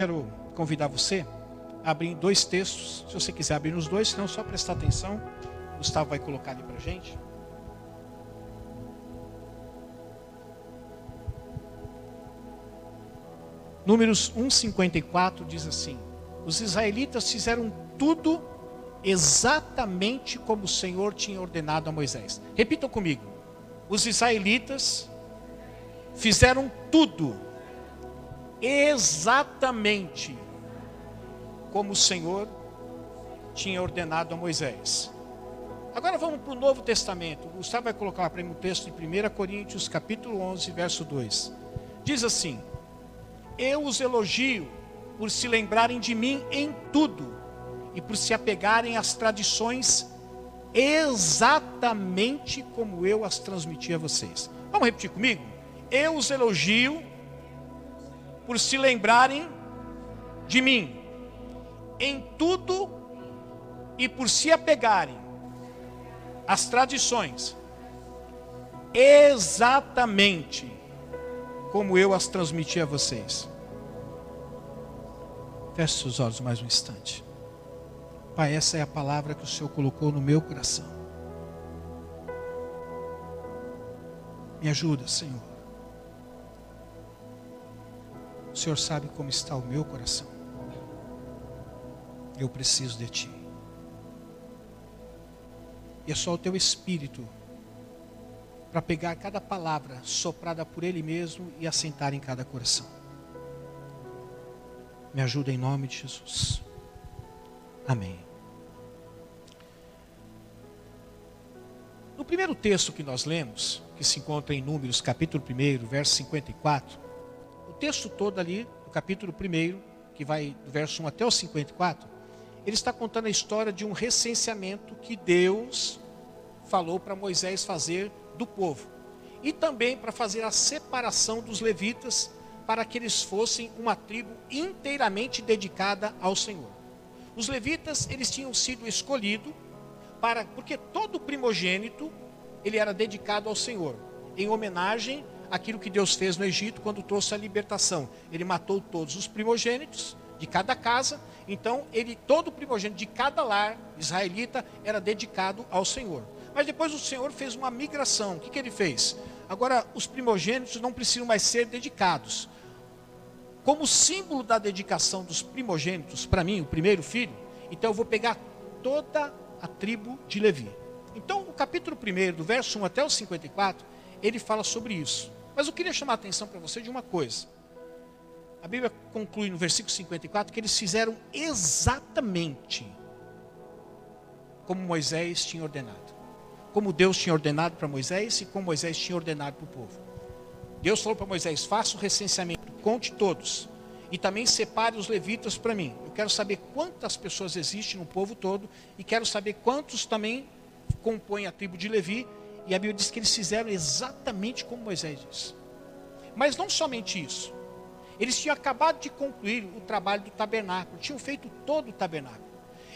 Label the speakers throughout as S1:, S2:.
S1: quero convidar você a abrir dois textos, se você quiser abrir nos dois, senão só prestar atenção. O Gustavo vai colocar ali para gente. Números 1,54 diz assim: Os israelitas fizeram tudo exatamente como o Senhor tinha ordenado a Moisés. Repitam comigo: Os israelitas fizeram tudo exatamente como o Senhor tinha ordenado a Moisés. Agora vamos para o Novo Testamento. Gustavo vai colocar para mim o texto de 1 Coríntios, capítulo 11, verso 2. Diz assim: Eu os elogio por se lembrarem de mim em tudo e por se apegarem às tradições exatamente como eu as transmiti a vocês. Vamos repetir comigo? Eu os elogio por se lembrarem de mim em tudo e por se apegarem às tradições, exatamente como eu as transmiti a vocês. Feche seus olhos mais um instante. Pai, essa é a palavra que o Senhor colocou no meu coração. Me ajuda, Senhor O Senhor sabe como está o meu coração. Eu preciso de Ti. E é só o Teu Espírito para pegar cada palavra soprada por Ele mesmo e assentar em cada coração. Me ajuda em nome de Jesus. Amém. No primeiro texto que nós lemos, que se encontra em Números, capítulo 1, verso 54, texto todo ali, do capítulo 1, que vai do verso 1 até o 54, ele está contando a história de um recenseamento que Deus falou para Moisés fazer do povo. E também para fazer a separação dos levitas, para que eles fossem uma tribo inteiramente dedicada ao Senhor. Os levitas, eles tinham sido escolhidos para porque todo primogênito ele era dedicado ao Senhor, em homenagem aquilo que Deus fez no Egito quando trouxe a libertação. Ele matou todos os primogênitos de cada casa, então ele todo primogênito de cada lar israelita era dedicado ao Senhor. Mas depois o Senhor fez uma migração. O que, que ele fez? Agora os primogênitos não precisam mais ser dedicados. Como símbolo da dedicação dos primogênitos para mim, o primeiro filho, então eu vou pegar toda a tribo de Levi. Então, o capítulo 1, do verso 1 até o 54, ele fala sobre isso. Mas eu queria chamar a atenção para você de uma coisa. A Bíblia conclui no versículo 54 que eles fizeram exatamente como Moisés tinha ordenado. Como Deus tinha ordenado para Moisés e como Moisés tinha ordenado para o povo. Deus falou para Moisés: faça o recenseamento, conte todos. E também separe os levitas para mim. Eu quero saber quantas pessoas existem no povo todo. E quero saber quantos também compõem a tribo de Levi e a Bíblia diz que eles fizeram exatamente como Moisés disse. Mas não somente isso. Eles tinham acabado de concluir o trabalho do tabernáculo, tinham feito todo o tabernáculo.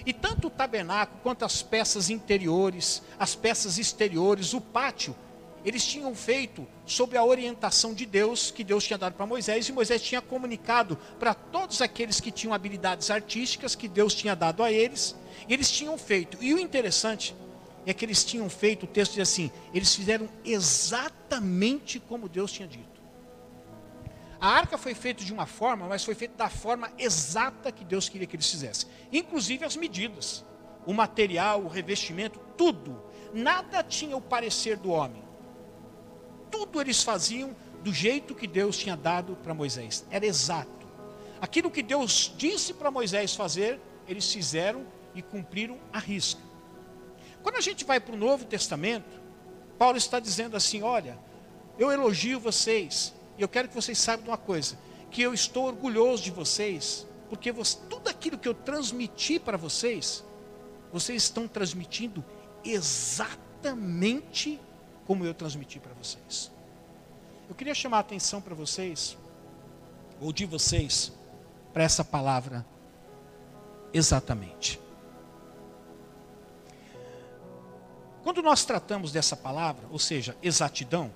S1: E tanto o tabernáculo quanto as peças interiores, as peças exteriores, o pátio, eles tinham feito sob a orientação de Deus, que Deus tinha dado para Moisés, e Moisés tinha comunicado para todos aqueles que tinham habilidades artísticas que Deus tinha dado a eles, e eles tinham feito. E o interessante é que eles tinham feito, o texto diz assim: eles fizeram exatamente como Deus tinha dito. A arca foi feita de uma forma, mas foi feita da forma exata que Deus queria que eles fizessem, inclusive as medidas, o material, o revestimento, tudo. Nada tinha o parecer do homem. Tudo eles faziam do jeito que Deus tinha dado para Moisés. Era exato. Aquilo que Deus disse para Moisés fazer, eles fizeram e cumpriram a risca. Quando a gente vai para o Novo Testamento, Paulo está dizendo assim: olha, eu elogio vocês, e eu quero que vocês saibam de uma coisa, que eu estou orgulhoso de vocês, porque você, tudo aquilo que eu transmiti para vocês, vocês estão transmitindo exatamente como eu transmiti para vocês. Eu queria chamar a atenção para vocês, ou de vocês, para essa palavra exatamente. Quando nós tratamos dessa palavra, ou seja, exatidão,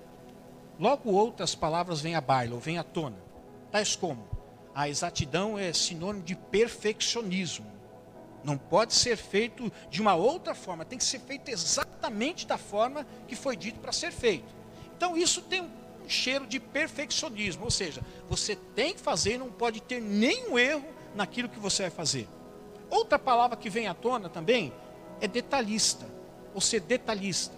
S1: logo outras palavras vêm à baila, ou vêm à tona, tais como a exatidão é sinônimo de perfeccionismo. Não pode ser feito de uma outra forma, tem que ser feito exatamente da forma que foi dito para ser feito. Então isso tem um cheiro de perfeccionismo, ou seja, você tem que fazer não pode ter nenhum erro naquilo que você vai fazer. Outra palavra que vem à tona também é detalhista, ou ser detalhista.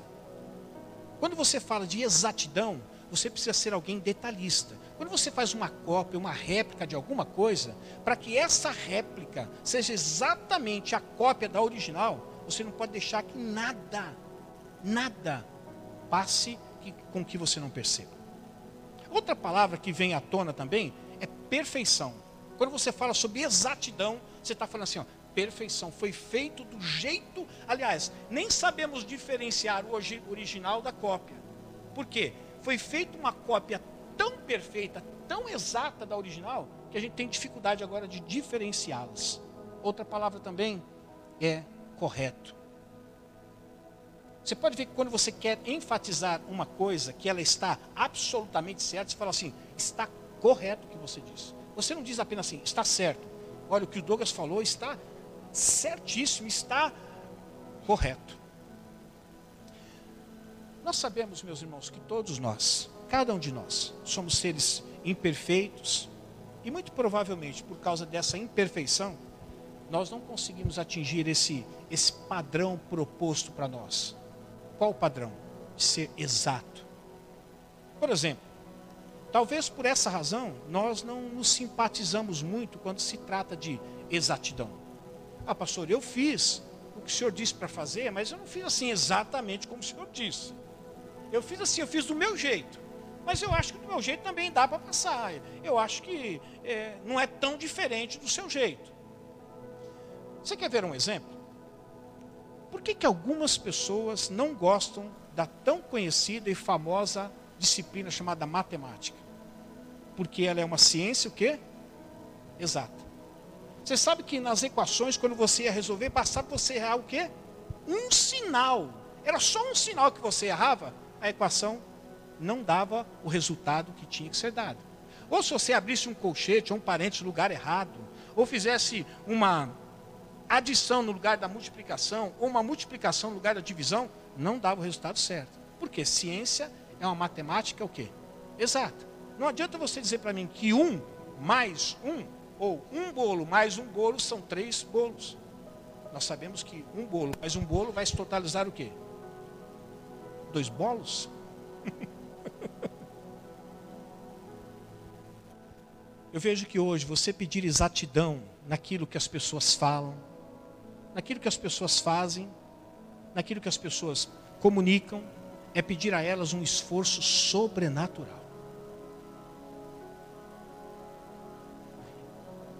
S1: Quando você fala de exatidão, você precisa ser alguém detalhista. Quando você faz uma cópia, uma réplica de alguma coisa, para que essa réplica seja exatamente a cópia da original, você não pode deixar que nada, nada passe com que você não perceba. Outra palavra que vem à tona também é perfeição. Quando você fala sobre exatidão, você está falando assim, ó, perfeição. Foi feito do jeito. Aliás, nem sabemos diferenciar o original da cópia. Por quê? Foi feita uma cópia tão perfeita, tão exata da original, que a gente tem dificuldade agora de diferenciá-las. Outra palavra também é correto. Você pode ver que quando você quer enfatizar uma coisa que ela está absolutamente certa, você fala assim, está correto o que você diz. Você não diz apenas assim, está certo. Olha, o que o Douglas falou está certíssimo, está correto. Nós sabemos, meus irmãos, que todos nós, cada um de nós, somos seres imperfeitos e muito provavelmente por causa dessa imperfeição, nós não conseguimos atingir esse, esse padrão proposto para nós. Qual o padrão? De ser exato. Por exemplo, talvez por essa razão nós não nos simpatizamos muito quando se trata de exatidão. Ah, pastor, eu fiz o que o senhor disse para fazer, mas eu não fiz assim exatamente como o senhor disse. Eu fiz assim, eu fiz do meu jeito. Mas eu acho que do meu jeito também dá para passar. Eu acho que é, não é tão diferente do seu jeito. Você quer ver um exemplo? Por que, que algumas pessoas não gostam da tão conhecida e famosa disciplina chamada matemática? Porque ela é uma ciência o quê? Exata. Você sabe que nas equações, quando você ia resolver, bastava você errar o quê? Um sinal. Era só um sinal que você errava, a equação não dava o resultado que tinha que ser dado. Ou se você abrisse um colchete ou um parente no lugar errado, ou fizesse uma adição no lugar da multiplicação, ou uma multiplicação no lugar da divisão, não dava o resultado certo. Porque ciência é uma matemática o quê? Exata. Não adianta você dizer para mim que um mais um ou um bolo mais um bolo são três bolos. Nós sabemos que um bolo mais um bolo vai se totalizar o quê? Dois bolos? Eu vejo que hoje você pedir exatidão naquilo que as pessoas falam, naquilo que as pessoas fazem, naquilo que as pessoas comunicam, é pedir a elas um esforço sobrenatural.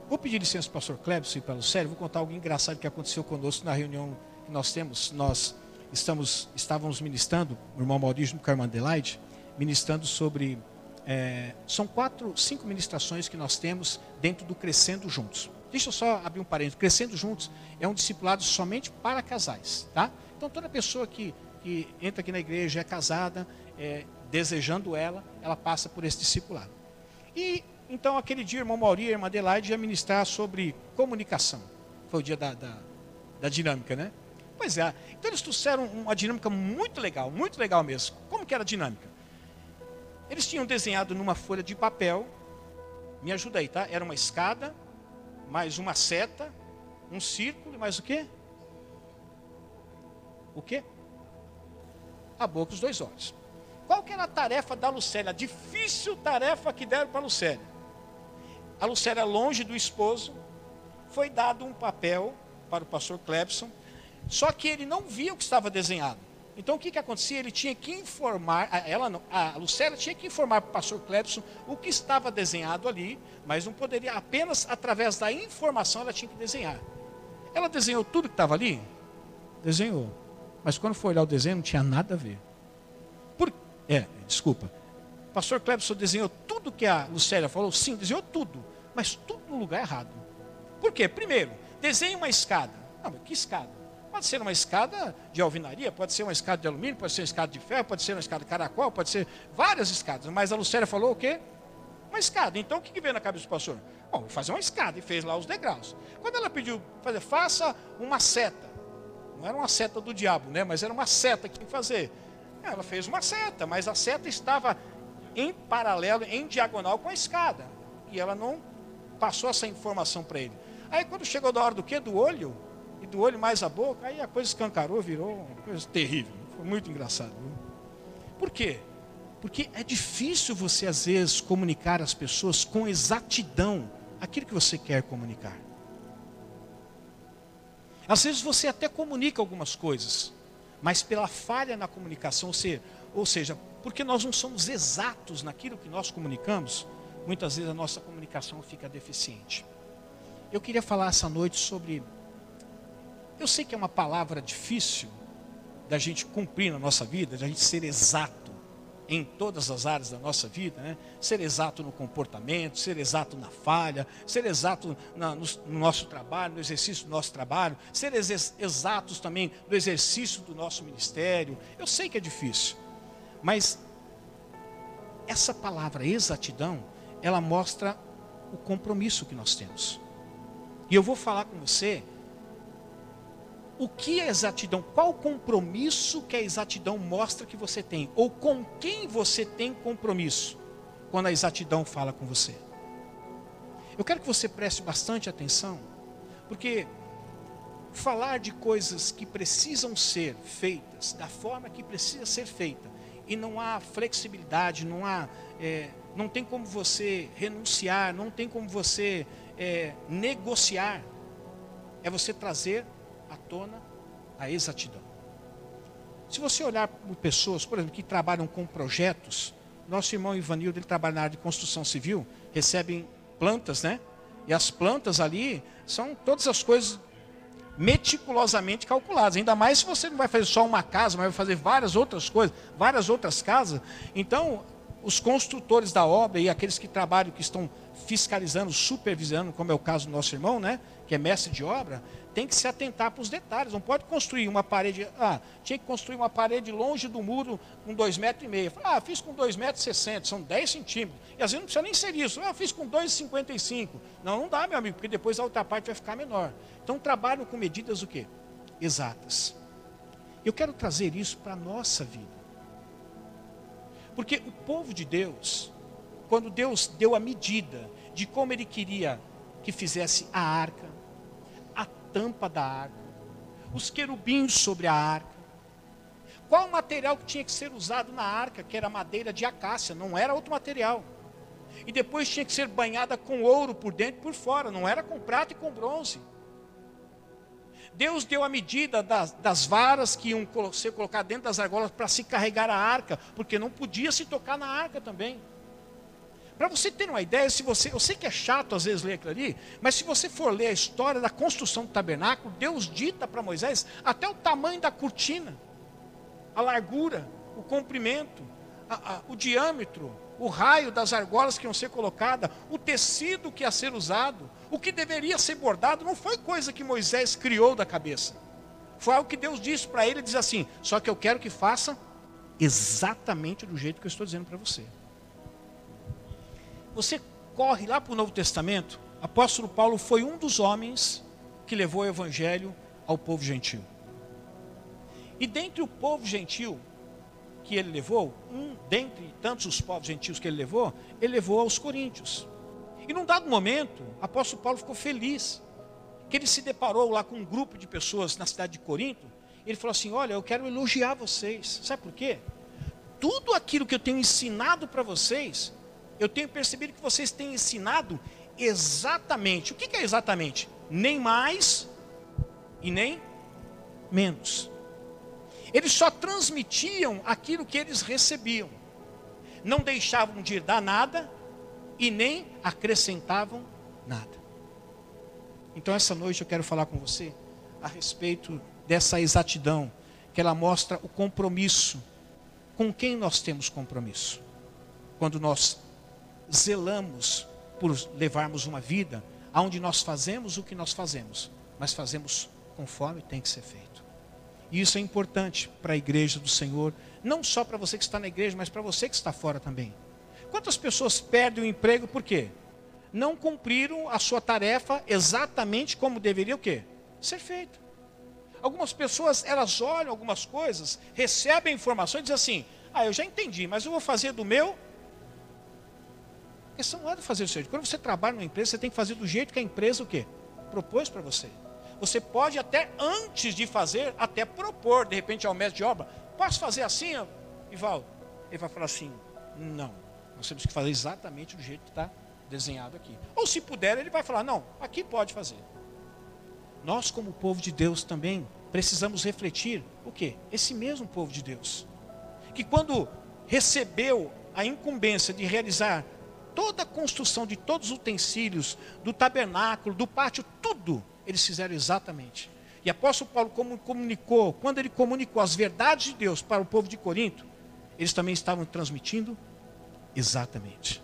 S1: Vou pedir licença para o pastor Clebson e para o Sério, vou contar algo engraçado que aconteceu conosco na reunião que nós temos. Nós estamos, estávamos ministrando, o irmão Maurício do Carmo Adelaide, ministrando sobre. É, são quatro, cinco ministrações que nós temos dentro do Crescendo Juntos. Deixa eu só abrir um parênteses. Crescendo Juntos é um discipulado somente para casais, tá? Então toda pessoa que, que entra aqui na igreja é casada, é, desejando ela, ela passa por esse discipulado. E então, aquele dia, o irmão Mauri e a irmã Adelaide ia ministrar sobre comunicação. Foi o dia da, da, da dinâmica, né? Pois é. Então, eles trouxeram uma dinâmica muito legal, muito legal mesmo. Como que era a dinâmica? Eles tinham desenhado numa folha de papel, me ajuda aí, tá? Era uma escada, mais uma seta, um círculo e mais o quê? O quê? A boca os dois olhos. Qual que era a tarefa da Lucélia? A difícil tarefa que deram para a Lucélia a Lucélia longe do esposo, foi dado um papel para o pastor Clebson, só que ele não via o que estava desenhado. Então o que, que acontecia? Ele tinha que informar, ela não, a Lucélia tinha que informar para o pastor Clebson o que estava desenhado ali, mas não poderia, apenas através da informação ela tinha que desenhar. Ela desenhou tudo que estava ali? Desenhou. Mas quando foi olhar o desenho, não tinha nada a ver. Por, é, desculpa. Pastor Clebson desenhou tudo que a Lucélia falou? Sim, desenhou tudo, mas tudo no lugar errado. Por quê? Primeiro, desenhe uma escada. Não, mas que escada? Pode ser uma escada de alvenaria, pode ser uma escada de alumínio, pode ser uma escada de ferro, pode ser uma escada de caracol, pode ser várias escadas. Mas a Lucélia falou o quê? Uma escada. Então o que, que veio na cabeça do pastor? Bom, vou fazer uma escada e fez lá os degraus. Quando ela pediu fazer, faça uma seta. Não era uma seta do diabo, né? Mas era uma seta que tinha que fazer. Ela fez uma seta, mas a seta estava em paralelo, em diagonal com a escada. E ela não passou essa informação para ele. Aí quando chegou da hora do quê? Do olho, e do olho mais a boca, aí a coisa escancarou, virou uma coisa terrível. Foi muito engraçado. Viu? Por quê? Porque é difícil você, às vezes, comunicar às pessoas com exatidão aquilo que você quer comunicar. Às vezes você até comunica algumas coisas, mas pela falha na comunicação, ou seja, porque nós não somos exatos naquilo que nós comunicamos, muitas vezes a nossa comunicação fica deficiente. Eu queria falar essa noite sobre. Eu sei que é uma palavra difícil da gente cumprir na nossa vida, da gente ser exato em todas as áreas da nossa vida, né? ser exato no comportamento, ser exato na falha, ser exato na, no, no, nosso trabalho, no exercício do nosso trabalho, ser ex exatos também no exercício do nosso ministério. Eu sei que é difícil, mas essa palavra exatidão, ela mostra o compromisso que nós temos. E eu vou falar com você o que é exatidão, qual o compromisso que a exatidão mostra que você tem, ou com quem você tem compromisso, quando a exatidão fala com você. Eu quero que você preste bastante atenção, porque falar de coisas que precisam ser feitas da forma que precisa ser feita, e não há flexibilidade, não há, é, não tem como você renunciar, não tem como você é, negociar, é você trazer à tona a exatidão. Se você olhar por pessoas, por exemplo, que trabalham com projetos, nosso irmão Ivanildo, ele trabalha na área de construção civil, recebem plantas, né? E as plantas ali são todas as coisas meticulosamente calculadas. Ainda mais se você não vai fazer só uma casa, mas vai fazer várias outras coisas, várias outras casas. Então, os construtores da obra e aqueles que trabalham, que estão fiscalizando, supervisionando, como é o caso do nosso irmão, né? Que é mestre de obra, tem que se atentar para os detalhes. Não pode construir uma parede. Ah, tinha que construir uma parede longe do muro com 2,5 metros. E meio. Ah, fiz com 2,60 metros, são 10 centímetros. E às vezes não precisa nem ser isso. Ah, fiz com 2,55. Não, não dá, meu amigo, porque depois a outra parte vai ficar menor. Então trabalham com medidas o quê? Exatas. Eu quero trazer isso para a nossa vida. Porque o povo de Deus, quando Deus deu a medida de como ele queria que fizesse a arca, tampa da arca, os querubins sobre a arca. Qual o material que tinha que ser usado na arca, que era madeira de acácia, não era outro material. E depois tinha que ser banhada com ouro por dentro e por fora, não era com prata e com bronze. Deus deu a medida das, das varas que iam ser colocadas dentro das argolas para se carregar a arca, porque não podia se tocar na arca também. Para você ter uma ideia, se você, eu sei que é chato às vezes ler aquilo ali, mas se você for ler a história da construção do tabernáculo, Deus dita para Moisés até o tamanho da cortina, a largura, o comprimento, a, a, o diâmetro, o raio das argolas que iam ser colocadas, o tecido que ia ser usado, o que deveria ser bordado, não foi coisa que Moisés criou da cabeça. Foi algo que Deus disse para ele, diz assim: só que eu quero que faça exatamente do jeito que eu estou dizendo para você. Você corre lá para o Novo Testamento, apóstolo Paulo foi um dos homens que levou o evangelho ao povo gentil. E dentre o povo gentil que ele levou, um dentre tantos os povos gentios que ele levou, ele levou aos coríntios. E num dado momento, apóstolo Paulo ficou feliz, que ele se deparou lá com um grupo de pessoas na cidade de Corinto. Ele falou assim: Olha, eu quero elogiar vocês. Sabe por quê? Tudo aquilo que eu tenho ensinado para vocês, eu tenho percebido que vocês têm ensinado exatamente. O que é exatamente? Nem mais e nem menos. Eles só transmitiam aquilo que eles recebiam. Não deixavam de dar nada e nem acrescentavam nada. Então, essa noite eu quero falar com você a respeito dessa exatidão, que ela mostra o compromisso. Com quem nós temos compromisso? Quando nós zelamos por levarmos uma vida onde nós fazemos o que nós fazemos, mas fazemos conforme tem que ser feito. E isso é importante para a igreja do Senhor, não só para você que está na igreja, mas para você que está fora também. Quantas pessoas perdem o emprego por quê? não cumpriram a sua tarefa exatamente como deveria o quê? Ser feito. Algumas pessoas, elas olham algumas coisas, recebem informações e dizem assim: "Ah, eu já entendi, mas eu vou fazer do meu questão não é de fazer do seu jeito. Quando você trabalha numa empresa, você tem que fazer do jeito que a empresa o quê? Propôs para você. Você pode até antes de fazer, até propor, de repente, ao mestre de obra, posso fazer assim, Ivaldo? Ele vai falar assim, não. Nós temos que fazer exatamente do jeito que está desenhado aqui. Ou se puder, ele vai falar: não, aqui pode fazer. Nós, como povo de Deus, também precisamos refletir o que? Esse mesmo povo de Deus, que quando recebeu a incumbência de realizar toda a construção de todos os utensílios, do tabernáculo, do pátio, tudo, eles fizeram exatamente. E apóstolo Paulo como comunicou, quando ele comunicou as verdades de Deus para o povo de Corinto, eles também estavam transmitindo exatamente.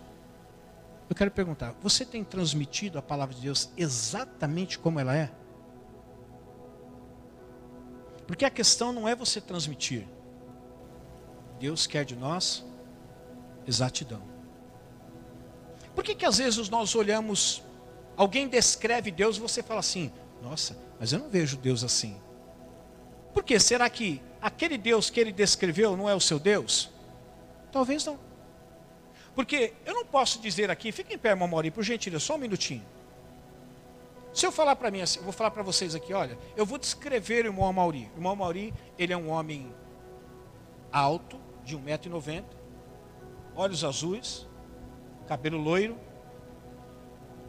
S1: Eu quero perguntar: você tem transmitido a palavra de Deus exatamente como ela é? Porque a questão não é você transmitir. Deus quer de nós exatidão. Por que, que às vezes nós olhamos, alguém descreve Deus e você fala assim: nossa, mas eu não vejo Deus assim. Por quê? Será que aquele Deus que ele descreveu não é o seu Deus? Talvez não. Porque eu não posso dizer aqui, fica em pé, Mamori, por gentileza, só um minutinho. Se eu falar para mim assim, eu vou falar para vocês aqui, olha, eu vou descrever o irmão Mauri. O irmão Mauri, ele é um homem alto, de 1,90m, olhos azuis, cabelo loiro,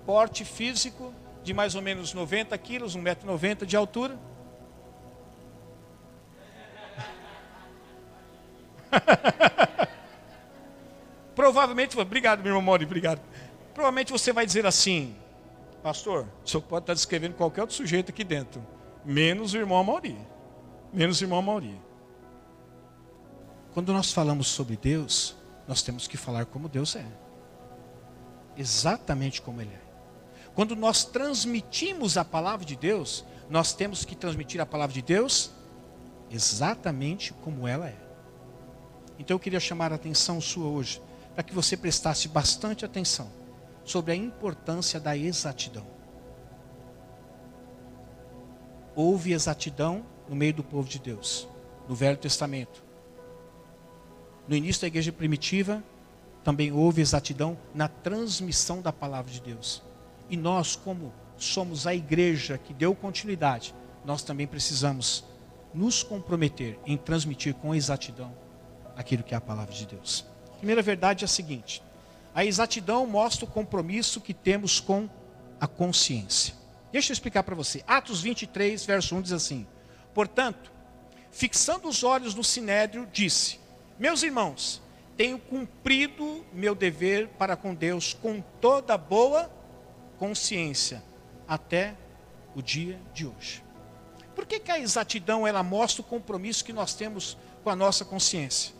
S1: porte físico de mais ou menos 90 quilos, 1,90m de altura. Provavelmente, obrigado, meu irmão Mori, obrigado. Provavelmente você vai dizer assim, pastor, o senhor pode estar descrevendo qualquer outro sujeito aqui dentro, menos o irmão Mauri. Menos o irmão Mauri. Quando nós falamos sobre Deus, nós temos que falar como Deus é. Exatamente como Ele é. Quando nós transmitimos a palavra de Deus, nós temos que transmitir a palavra de Deus exatamente como ela é. Então eu queria chamar a atenção sua hoje para que você prestasse bastante atenção sobre a importância da exatidão. Houve exatidão no meio do povo de Deus, no Velho Testamento. No início da igreja primitiva, também houve exatidão na transmissão da palavra de Deus. E nós, como somos a igreja que deu continuidade, nós também precisamos nos comprometer em transmitir com exatidão aquilo que é a palavra de Deus. A primeira verdade é a seguinte: a exatidão mostra o compromisso que temos com a consciência. Deixa eu explicar para você. Atos 23, verso 1 diz assim: Portanto, fixando os olhos no sinédrio, disse: Meus irmãos, tenho cumprido meu dever para com Deus com toda boa consciência até o dia de hoje. Por que, que a exatidão ela mostra o compromisso que nós temos com a nossa consciência?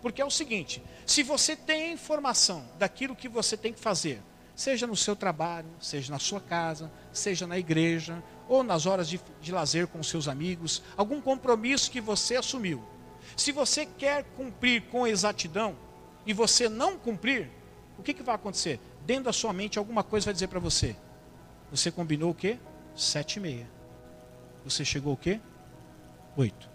S1: Porque é o seguinte: se você tem informação daquilo que você tem que fazer, seja no seu trabalho, seja na sua casa, seja na igreja, ou nas horas de, de lazer com seus amigos, algum compromisso que você assumiu, se você quer cumprir com exatidão e você não cumprir, o que, que vai acontecer? Dentro da sua mente, alguma coisa vai dizer para você: você combinou o quê? Sete e meia. Você chegou o quê? Oito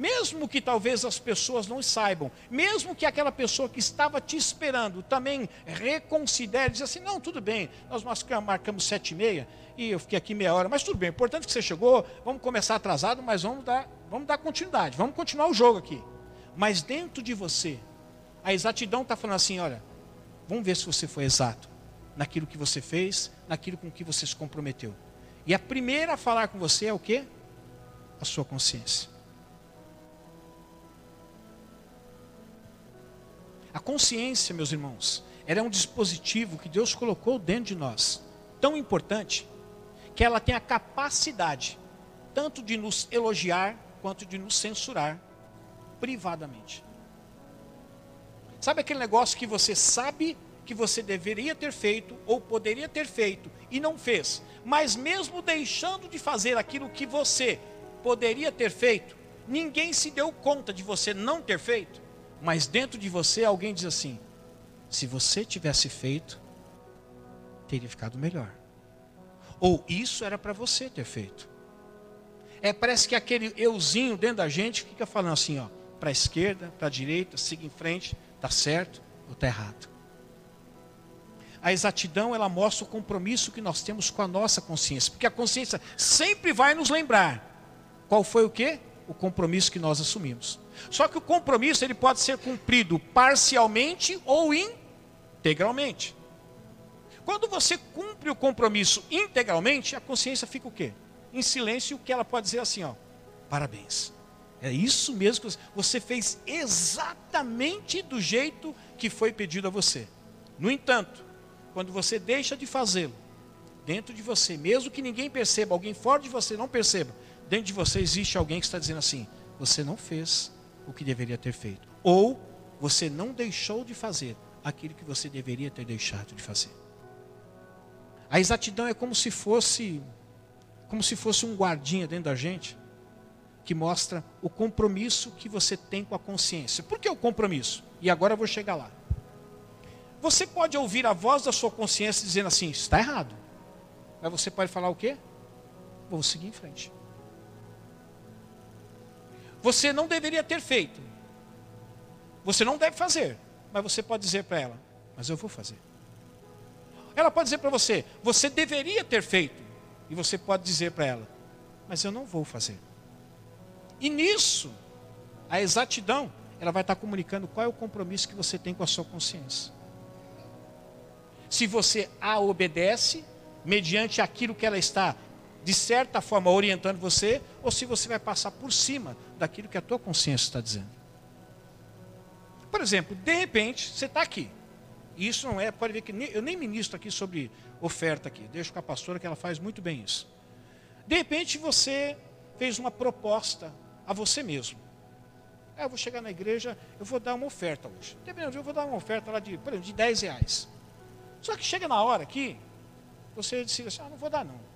S1: mesmo que talvez as pessoas não saibam, mesmo que aquela pessoa que estava te esperando também reconsidere, diz assim, não, tudo bem, nós marcamos sete e meia e eu fiquei aqui meia hora, mas tudo bem, importante que você chegou, vamos começar atrasado, mas vamos dar, vamos dar continuidade, vamos continuar o jogo aqui. Mas dentro de você, a exatidão está falando assim, olha, vamos ver se você foi exato naquilo que você fez, naquilo com que você se comprometeu. E a primeira a falar com você é o que? A sua consciência. A consciência, meus irmãos, ela é um dispositivo que Deus colocou dentro de nós, tão importante, que ela tem a capacidade tanto de nos elogiar quanto de nos censurar privadamente. Sabe aquele negócio que você sabe que você deveria ter feito ou poderia ter feito e não fez, mas mesmo deixando de fazer aquilo que você poderia ter feito, ninguém se deu conta de você não ter feito? Mas dentro de você alguém diz assim: se você tivesse feito, teria ficado melhor. Ou isso era para você ter feito. É, parece que aquele euzinho dentro da gente fica falando assim, ó, para a esquerda, para a direita, siga em frente, está certo ou está errado. A exatidão, ela mostra o compromisso que nós temos com a nossa consciência, porque a consciência sempre vai nos lembrar qual foi o quê? O compromisso que nós assumimos. Só que o compromisso ele pode ser cumprido parcialmente ou integralmente. Quando você cumpre o compromisso integralmente, a consciência fica o quê? Em silêncio, que ela pode dizer assim, ó, parabéns. É isso mesmo que você fez exatamente do jeito que foi pedido a você. No entanto, quando você deixa de fazê-lo, dentro de você, mesmo que ninguém perceba, alguém fora de você não perceba, dentro de você existe alguém que está dizendo assim: você não fez o que deveria ter feito, ou você não deixou de fazer aquilo que você deveria ter deixado de fazer. A exatidão é como se fosse como se fosse um guardinha dentro da gente que mostra o compromisso que você tem com a consciência. Por que o compromisso? E agora eu vou chegar lá. Você pode ouvir a voz da sua consciência dizendo assim: está errado. Mas você pode falar o quê? Vou seguir em frente. Você não deveria ter feito. Você não deve fazer. Mas você pode dizer para ela: Mas eu vou fazer. Ela pode dizer para você: Você deveria ter feito. E você pode dizer para ela: Mas eu não vou fazer. E nisso, a exatidão, ela vai estar comunicando qual é o compromisso que você tem com a sua consciência. Se você a obedece, mediante aquilo que ela está, de certa forma, orientando você, ou se você vai passar por cima daquilo que a tua consciência está dizendo. Por exemplo, de repente, você está aqui. E isso não é, pode ver que eu nem ministro aqui sobre oferta aqui. Deixo com a pastora que ela faz muito bem isso. De repente você fez uma proposta a você mesmo. Ah, eu vou chegar na igreja, eu vou dar uma oferta hoje. Eu vou dar uma oferta lá de, por exemplo, de 10 reais. Só que chega na hora aqui, você decide assim, ah, não vou dar não.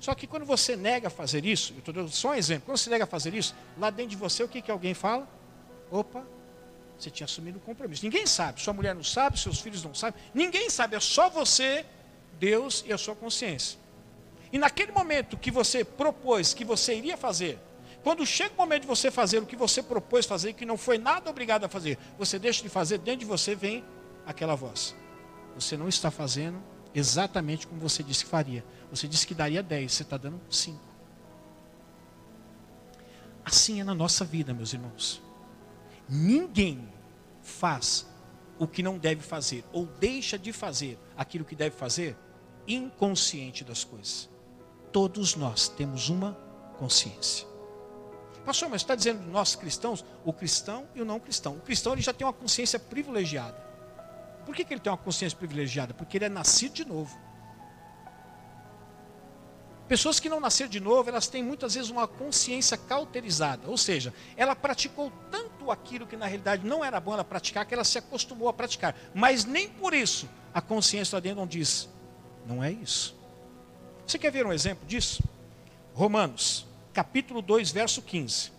S1: Só que quando você nega fazer isso, eu estou dando só um exemplo, quando você nega fazer isso, lá dentro de você, o que, que alguém fala? Opa, você tinha assumido o um compromisso. Ninguém sabe, sua mulher não sabe, seus filhos não sabem, ninguém sabe, é só você, Deus e a sua consciência. E naquele momento que você propôs que você iria fazer, quando chega o momento de você fazer o que você propôs fazer, que não foi nada obrigado a fazer, você deixa de fazer, dentro de você vem aquela voz. Você não está fazendo exatamente como você disse que faria. Você disse que daria 10, você está dando 5. Assim é na nossa vida, meus irmãos. Ninguém faz o que não deve fazer, ou deixa de fazer aquilo que deve fazer, inconsciente das coisas. Todos nós temos uma consciência. Pastor, mas está dizendo nós cristãos, o cristão e o não cristão. O cristão ele já tem uma consciência privilegiada. Por que, que ele tem uma consciência privilegiada? Porque ele é nascido de novo. Pessoas que não nasceram de novo, elas têm muitas vezes uma consciência cauterizada, ou seja, ela praticou tanto aquilo que na realidade não era bom ela praticar, que ela se acostumou a praticar, mas nem por isso a consciência lá dentro não diz, não é isso. Você quer ver um exemplo disso? Romanos capítulo 2, verso 15.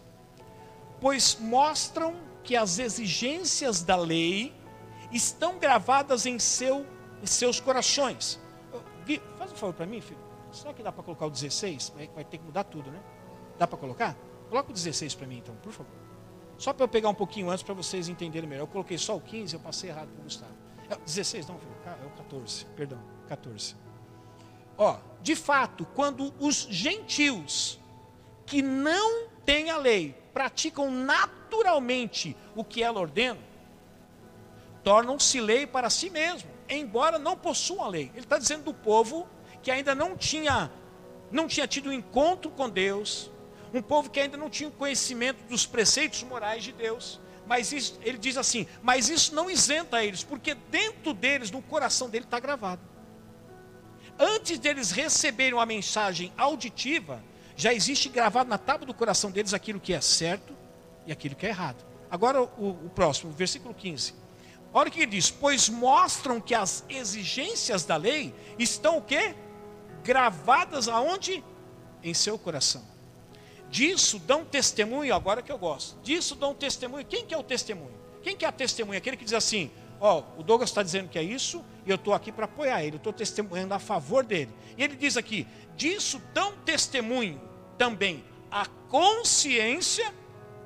S1: Pois mostram que as exigências da lei estão gravadas em, seu, em seus corações. Gui, faz um favor para mim, filho. Será que dá para colocar o 16? Vai, ter que mudar tudo, né? Dá para colocar? Coloca o 16 para mim, então, por favor. Só para eu pegar um pouquinho antes para vocês entenderem melhor. Eu coloquei só o 15, eu passei errado para o Gustavo. É, 16, não, filho. É o 14, perdão, 14. Ó, de fato, quando os gentios que não têm a lei praticam naturalmente o que ela ordena, tornam-se lei para si mesmo, embora não possuam a lei. Ele está dizendo do povo que ainda não tinha, não tinha tido um encontro com Deus, um povo que ainda não tinha conhecimento dos preceitos morais de Deus. Mas isso, ele diz assim: mas isso não isenta eles, porque dentro deles, no coração dele, está gravado. Antes deles receberem uma mensagem auditiva, já existe gravado na tábua do coração deles aquilo que é certo e aquilo que é errado. Agora o, o próximo, versículo 15. Olha o que ele diz: Pois mostram que as exigências da lei estão o quê? Gravadas aonde? Em seu coração. Disso dão testemunho, agora que eu gosto. Disso dão testemunho. Quem que é o testemunho? Quem que é a testemunha? Aquele que diz assim: ó, o Douglas está dizendo que é isso, e eu estou aqui para apoiar ele, estou testemunhando a favor dele. E ele diz aqui: disso dão testemunho também a consciência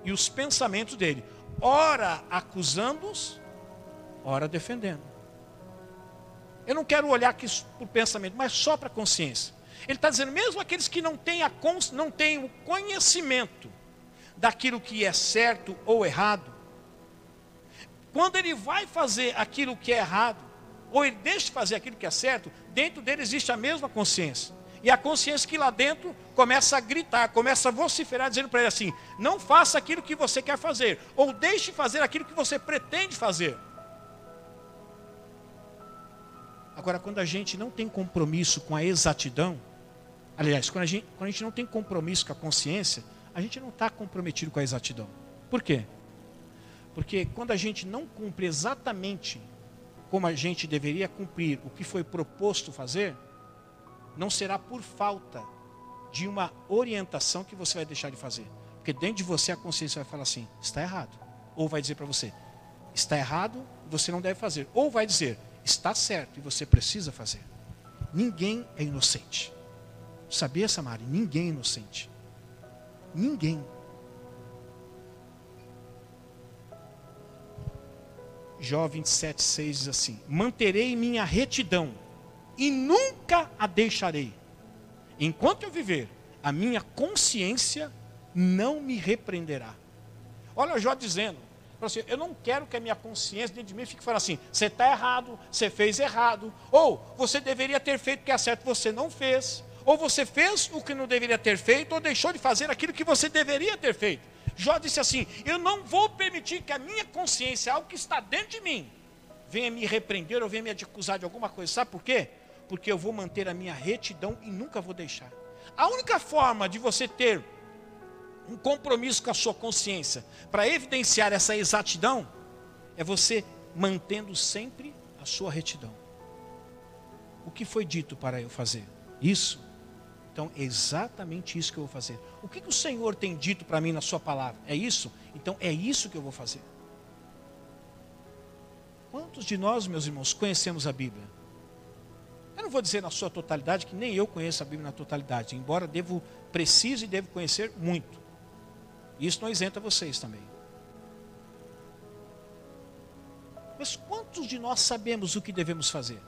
S1: e os pensamentos dele, ora acusando-os, ora defendendo. Eu não quero olhar aqui para o pensamento, mas só para a consciência. Ele está dizendo, mesmo aqueles que não têm, a, não têm o conhecimento daquilo que é certo ou errado, quando ele vai fazer aquilo que é errado, ou ele deixa de fazer aquilo que é certo, dentro dele existe a mesma consciência. E a consciência que lá dentro começa a gritar, começa a vociferar, dizendo para ele assim: não faça aquilo que você quer fazer, ou deixe de fazer aquilo que você pretende fazer. Agora, quando a gente não tem compromisso com a exatidão, aliás, quando a gente, quando a gente não tem compromisso com a consciência, a gente não está comprometido com a exatidão. Por quê? Porque quando a gente não cumpre exatamente como a gente deveria cumprir o que foi proposto fazer, não será por falta de uma orientação que você vai deixar de fazer. Porque dentro de você a consciência vai falar assim: está errado. Ou vai dizer para você: está errado, você não deve fazer. Ou vai dizer: está certo e você precisa fazer. Ninguém é inocente. Sabia, Samari? Ninguém é inocente. Ninguém. Jó 27, 6 diz assim: Manterei minha retidão e nunca a deixarei. Enquanto eu viver, a minha consciência não me repreenderá. Olha Jó dizendo, assim, eu não quero que a minha consciência dentro de mim fique falando assim, você está errado, você fez errado, ou você deveria ter feito o que é certo, você não fez, ou você fez o que não deveria ter feito, ou deixou de fazer aquilo que você deveria ter feito. Jó disse assim: Eu não vou permitir que a minha consciência, algo que está dentro de mim, venha me repreender ou venha me acusar de alguma coisa. Sabe por quê? porque eu vou manter a minha retidão e nunca vou deixar. A única forma de você ter um compromisso com a sua consciência para evidenciar essa exatidão é você mantendo sempre a sua retidão. O que foi dito para eu fazer? Isso. Então é exatamente isso que eu vou fazer. O que, que o Senhor tem dito para mim na Sua palavra? É isso? Então é isso que eu vou fazer. Quantos de nós, meus irmãos, conhecemos a Bíblia? Eu não vou dizer na sua totalidade, que nem eu conheço a Bíblia na totalidade, embora devo, preciso e devo conhecer muito. Isso não isenta vocês também. Mas quantos de nós sabemos o que devemos fazer?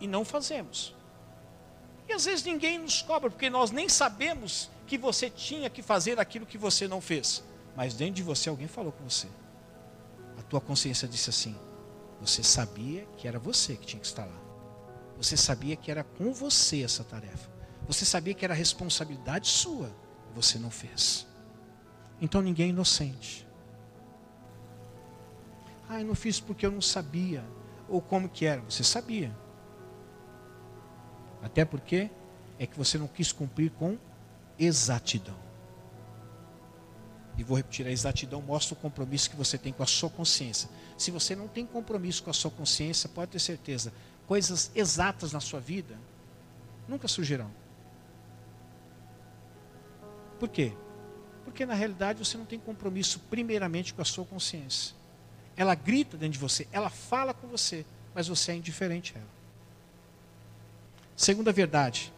S1: E não fazemos. E às vezes ninguém nos cobra, porque nós nem sabemos que você tinha que fazer aquilo que você não fez. Mas dentro de você alguém falou com você. A tua consciência disse assim: você sabia que era você que tinha que estar lá. Você sabia que era com você essa tarefa. Você sabia que era responsabilidade sua. Você não fez. Então ninguém é inocente. Ah, eu não fiz porque eu não sabia. Ou como que era. Você sabia. Até porque é que você não quis cumprir com exatidão. E vou repetir, a exatidão mostra o compromisso que você tem com a sua consciência. Se você não tem compromisso com a sua consciência, pode ter certeza, coisas exatas na sua vida, nunca surgirão. Por quê? Porque na realidade você não tem compromisso primeiramente com a sua consciência. Ela grita dentro de você, ela fala com você, mas você é indiferente a ela. Segunda verdade,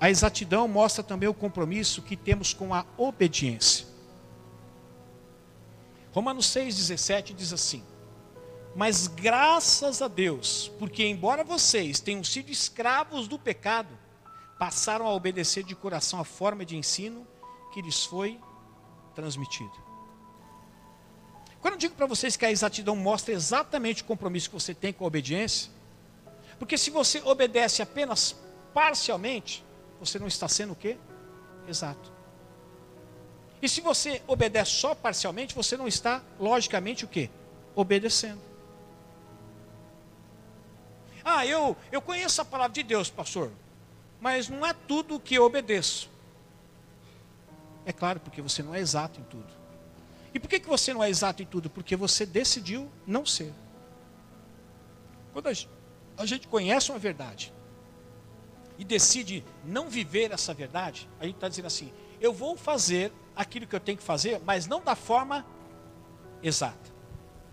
S1: a exatidão mostra também o compromisso que temos com a obediência. Romanos 6,17 diz assim: mas graças a Deus, porque embora vocês tenham sido escravos do pecado, passaram a obedecer de coração a forma de ensino que lhes foi transmitida. Quando eu digo para vocês que a exatidão mostra exatamente o compromisso que você tem com a obediência, porque se você obedece apenas parcialmente, você não está sendo o quê? Exato. E se você obedece só parcialmente, você não está, logicamente, o quê? Obedecendo. Ah, eu, eu conheço a palavra de Deus, pastor, mas não é tudo que eu obedeço. É claro, porque você não é exato em tudo. E por que, que você não é exato em tudo? Porque você decidiu não ser. Quando a gente conhece uma verdade e decide não viver essa verdade, a gente está dizendo assim: eu vou fazer aquilo que eu tenho que fazer, mas não da forma exata.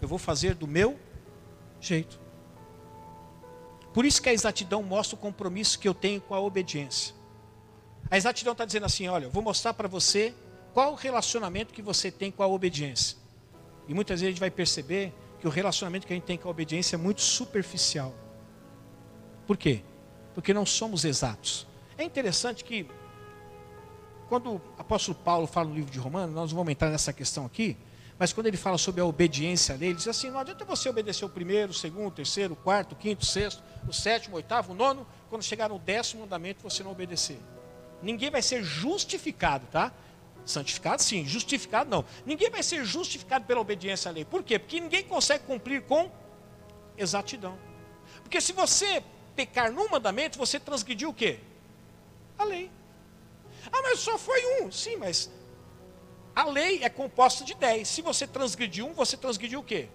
S1: Eu vou fazer do meu jeito. Por isso que a exatidão mostra o compromisso que eu tenho com a obediência. A exatidão está dizendo assim: olha, vou mostrar para você qual o relacionamento que você tem com a obediência. E muitas vezes a gente vai perceber que o relacionamento que a gente tem com a obediência é muito superficial. Por quê? Porque não somos exatos. É interessante que, quando o apóstolo Paulo fala no livro de Romanos, nós não vamos entrar nessa questão aqui, mas quando ele fala sobre a obediência à lei, ele diz assim: não adianta você obedecer o primeiro, o segundo, o terceiro, o quarto, o quinto, o sexto, o sétimo, o oitavo, o nono, quando chegar no décimo mandamento você não obedecer. Ninguém vai ser justificado, tá? Santificado sim, justificado não. Ninguém vai ser justificado pela obediência à lei. Por quê? Porque ninguém consegue cumprir com exatidão. Porque se você pecar num mandamento, você transgrediu o quê? A lei. Ah, mas só foi um. Sim, mas a lei é composta de dez. Se você transgrediu um, você transgrediu o quê?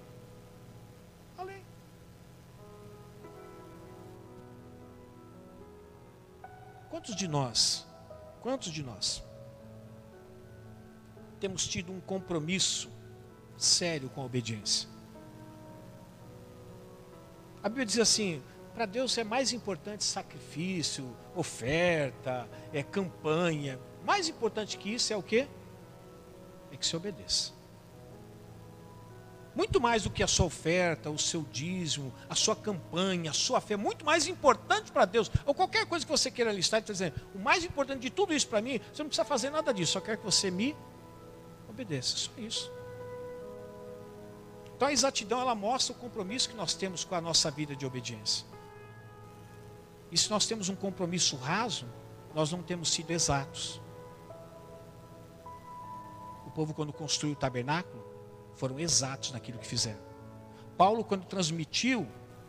S1: A lei. Quantos de nós, quantos de nós temos tido um compromisso sério com a obediência. A Bíblia diz assim: para Deus é mais importante sacrifício, oferta, é campanha. Mais importante que isso é o que? É que se obedeça. Muito mais do que a sua oferta, o seu dízimo, a sua campanha, a sua fé, muito mais importante para Deus, ou qualquer coisa que você queira listar, está dizendo, o mais importante de tudo isso para mim, você não precisa fazer nada disso, só quero que você me obedeça, só isso. Então a exatidão ela mostra o compromisso que nós temos com a nossa vida de obediência. E se nós temos um compromisso raso, nós não temos sido exatos. O povo, quando construiu o tabernáculo, foram exatos naquilo que fizeram. Paulo, quando transmitiu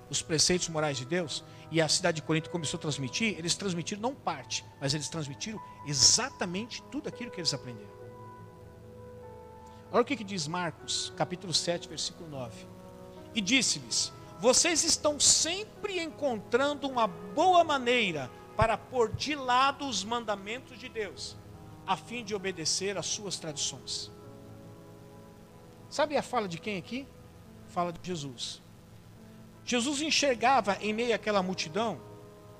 S1: os preceitos morais de Deus, e a cidade de Corinto começou a transmitir, eles transmitiram não parte, mas eles transmitiram exatamente tudo aquilo que eles aprenderam. Olha o que, que diz Marcos, capítulo 7, versículo 9. E disse-lhes: Vocês estão sempre encontrando uma boa maneira para pôr de lado os mandamentos de Deus, a fim de obedecer às suas tradições. Sabe a fala de quem aqui? Fala de Jesus. Jesus enxergava em meio àquela multidão,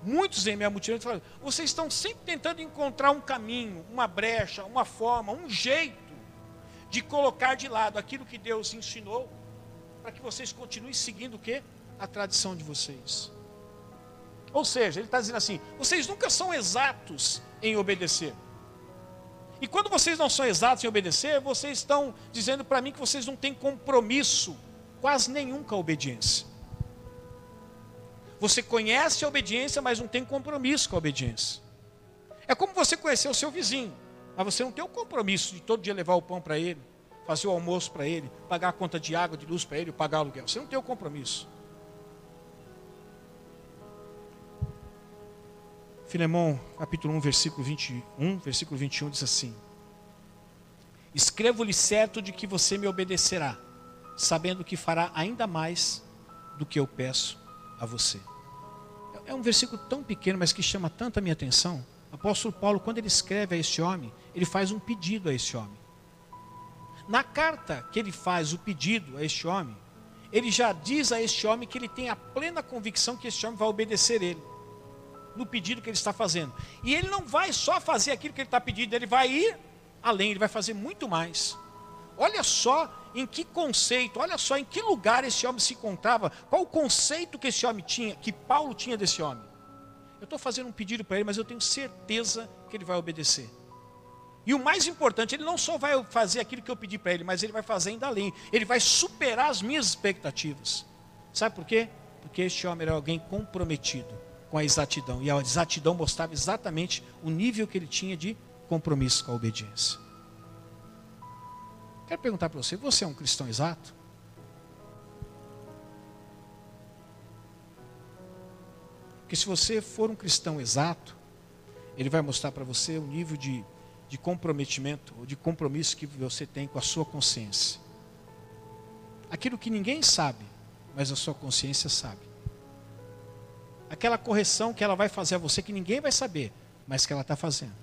S1: muitos em meio à multidão, falavam, vocês estão sempre tentando encontrar um caminho, uma brecha, uma forma, um jeito de colocar de lado aquilo que Deus ensinou, para que vocês continuem seguindo o que? A tradição de vocês. Ou seja, ele está dizendo assim: vocês nunca são exatos em obedecer. E quando vocês não são exatos em obedecer, vocês estão dizendo para mim que vocês não têm compromisso quase nenhum com a obediência. Você conhece a obediência, mas não tem compromisso com a obediência. É como você conhecer o seu vizinho. Mas você não tem o compromisso de todo dia levar o pão para ele, fazer o almoço para ele, pagar a conta de água, de luz para ele, pagar o aluguel. Você não tem o compromisso. Filemão, capítulo 1, versículo 21, versículo 21 diz assim: Escrevo-lhe certo de que você me obedecerá, sabendo que fará ainda mais do que eu peço a você. É um versículo tão pequeno, mas que chama tanto a minha atenção. O apóstolo Paulo, quando ele escreve a este homem, ele faz um pedido a este homem. Na carta que ele faz o pedido a este homem, ele já diz a este homem que ele tem a plena convicção que este homem vai obedecer ele, no pedido que ele está fazendo. E ele não vai só fazer aquilo que ele está pedindo, ele vai ir além, ele vai fazer muito mais. Olha só em que conceito, olha só em que lugar esse homem se encontrava, qual o conceito que esse homem tinha, que Paulo tinha desse homem. Eu estou fazendo um pedido para ele, mas eu tenho certeza que ele vai obedecer. E o mais importante, ele não só vai fazer aquilo que eu pedi para ele, mas ele vai fazer ainda além. Ele vai superar as minhas expectativas. Sabe por quê? Porque este homem era alguém comprometido com a exatidão. E a exatidão mostrava exatamente o nível que ele tinha de compromisso com a obediência. Quero perguntar para você: você é um cristão exato? Porque se você for um cristão exato, ele vai mostrar para você o nível de, de comprometimento ou de compromisso que você tem com a sua consciência. Aquilo que ninguém sabe, mas a sua consciência sabe. Aquela correção que ela vai fazer a você que ninguém vai saber, mas que ela está fazendo.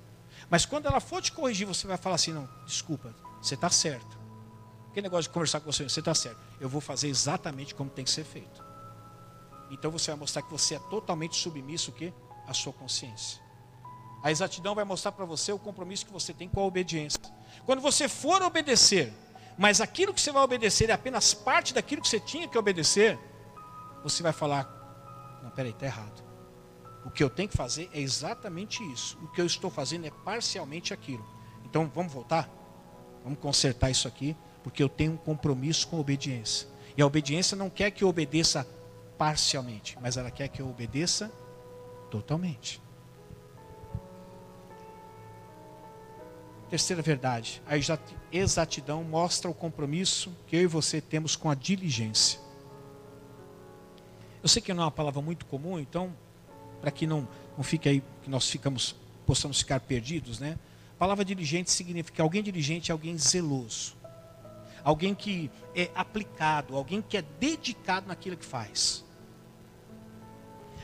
S1: Mas quando ela for te corrigir, você vai falar assim: não, desculpa, você está certo. Que negócio de conversar com você, você está certo. Eu vou fazer exatamente como tem que ser feito. Então você vai mostrar que você é totalmente submisso à sua consciência. A exatidão vai mostrar para você o compromisso que você tem com a obediência. Quando você for obedecer, mas aquilo que você vai obedecer é apenas parte daquilo que você tinha que obedecer, você vai falar: não, peraí, está errado. O que eu tenho que fazer é exatamente isso. O que eu estou fazendo é parcialmente aquilo. Então vamos voltar? Vamos consertar isso aqui, porque eu tenho um compromisso com a obediência. E a obediência não quer que eu obedeça parcialmente, mas ela quer que eu obedeça totalmente. Terceira verdade, a exatidão mostra o compromisso que eu e você temos com a diligência. Eu sei que não é uma palavra muito comum, então, para que não, não fique aí, que nós ficamos, possamos ficar perdidos, né? A palavra diligente significa alguém diligente é alguém zeloso, alguém que é aplicado, alguém que é dedicado naquilo que faz.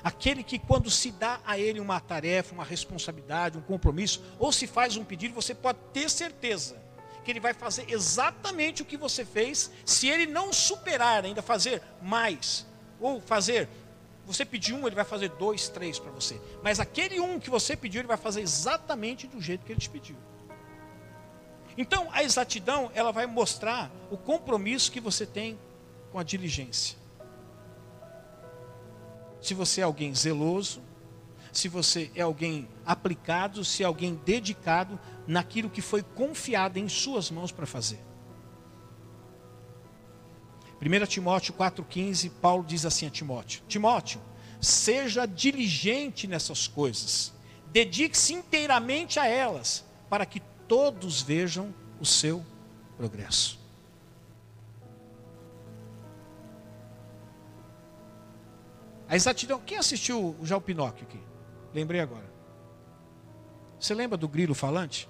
S1: Aquele que, quando se dá a ele uma tarefa, uma responsabilidade, um compromisso, ou se faz um pedido, você pode ter certeza que ele vai fazer exatamente o que você fez, se ele não superar, ainda fazer mais, ou fazer. Você pediu um, ele vai fazer dois, três para você. Mas aquele um que você pediu, ele vai fazer exatamente do jeito que ele te pediu. Então, a exatidão, ela vai mostrar o compromisso que você tem com a diligência se você é alguém zeloso, se você é alguém aplicado, se é alguém dedicado naquilo que foi confiado em suas mãos para fazer. 1 Timóteo 4,15, Paulo diz assim a Timóteo: Timóteo, seja diligente nessas coisas, dedique-se inteiramente a elas, para que todos vejam o seu progresso. A exatidão. Quem assistiu já o Pinóquio aqui? Lembrei agora. Você lembra do grilo falante?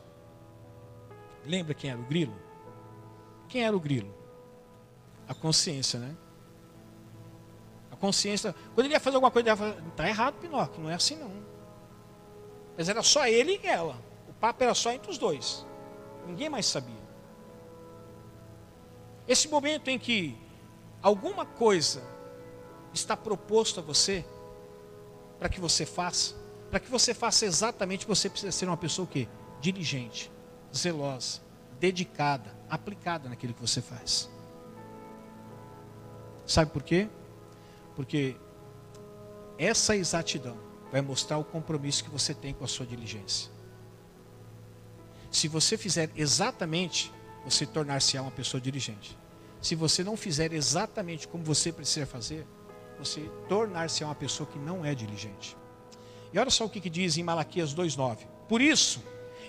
S1: Lembra quem era o grilo? Quem era o grilo? A consciência, né? A consciência. Quando ele ia fazer alguma coisa, ele ia falar: está errado, Pinóquio, não é assim não. Mas era só ele e ela. O papo era só entre os dois. Ninguém mais sabia. Esse momento em que alguma coisa está proposto a você para que você faça, para que você faça exatamente, você precisa ser uma pessoa que diligente, zelosa, dedicada, aplicada naquilo que você faz. Sabe por quê? Porque essa exatidão vai mostrar o compromisso que você tem com a sua diligência. Se você fizer exatamente, você tornar-se uma pessoa diligente. Se você não fizer exatamente como você precisa fazer, você tornar-se uma pessoa que não é diligente. E olha só o que, que diz em Malaquias 2,9: Por isso,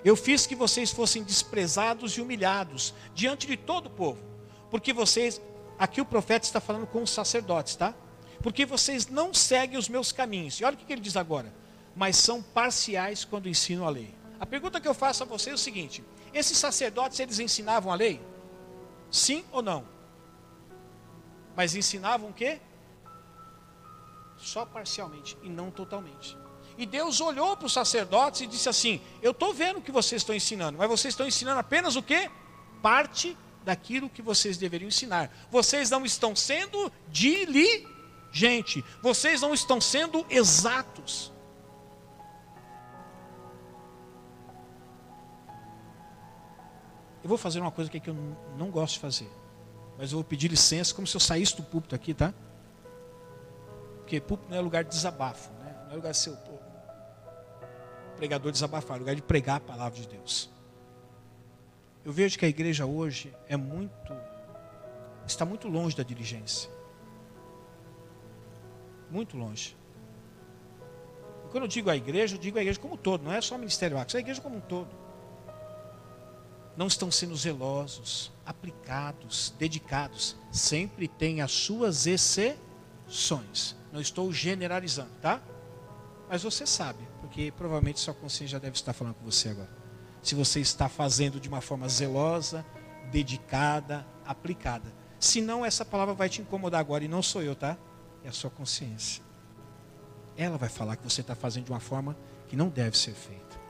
S1: eu fiz que vocês fossem desprezados e humilhados diante de todo o povo, porque vocês, aqui o profeta está falando com os sacerdotes, tá? Porque vocês não seguem os meus caminhos. E olha o que, ele diz agora: mas são parciais quando ensinam a lei. A pergunta que eu faço a vocês é o seguinte: esses sacerdotes eles ensinavam a lei? Sim ou não? Mas ensinavam o quê? só parcialmente e não totalmente. E Deus olhou para os sacerdotes e disse assim: Eu estou vendo o que vocês estão ensinando, mas vocês estão ensinando apenas o que? Parte daquilo que vocês deveriam ensinar. Vocês não estão sendo diligente, vocês não estão sendo exatos. Eu vou fazer uma coisa que eu não gosto de fazer, mas eu vou pedir licença, como se eu saísse do púlpito aqui, tá? Porque púlpito não é lugar de desabafo, né? não é lugar de ser o pregador desabafar, é lugar de pregar a palavra de Deus. Eu vejo que a igreja hoje é muito, está muito longe da diligência. Muito longe. E quando eu digo a igreja, eu digo a igreja como um todo, não é só o Ministério Actos, é a igreja como um todo. Não estão sendo zelosos, aplicados, dedicados. Sempre tem as suas exceções. Não estou generalizando, tá? Mas você sabe, porque provavelmente sua consciência já deve estar falando com você agora. Se você está fazendo de uma forma zelosa, dedicada, aplicada. Senão essa palavra vai te incomodar agora e não sou eu, tá? É a sua consciência. Ela vai falar que você está fazendo de uma forma que não deve ser feita.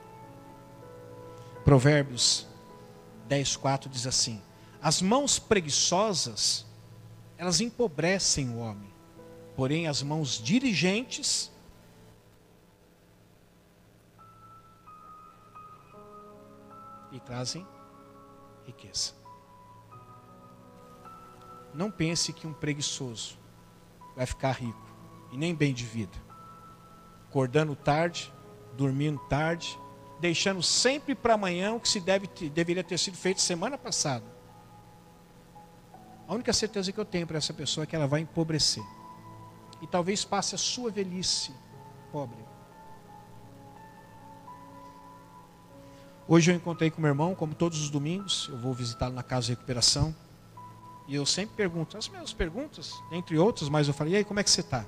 S1: Provérbios 10, 4 diz assim: As mãos preguiçosas, elas empobrecem o homem, Porém, as mãos dirigentes e trazem riqueza. Não pense que um preguiçoso vai ficar rico e nem bem de vida. Acordando tarde, dormindo tarde, deixando sempre para amanhã o que se deve, deveria ter sido feito semana passada. A única certeza que eu tenho para essa pessoa é que ela vai empobrecer. E talvez passe a sua velhice pobre. Hoje eu encontrei com meu irmão, como todos os domingos, eu vou visitá-lo na casa de recuperação. E eu sempre pergunto, as mesmas perguntas, entre outras, mas eu falei, e aí, como é que você está?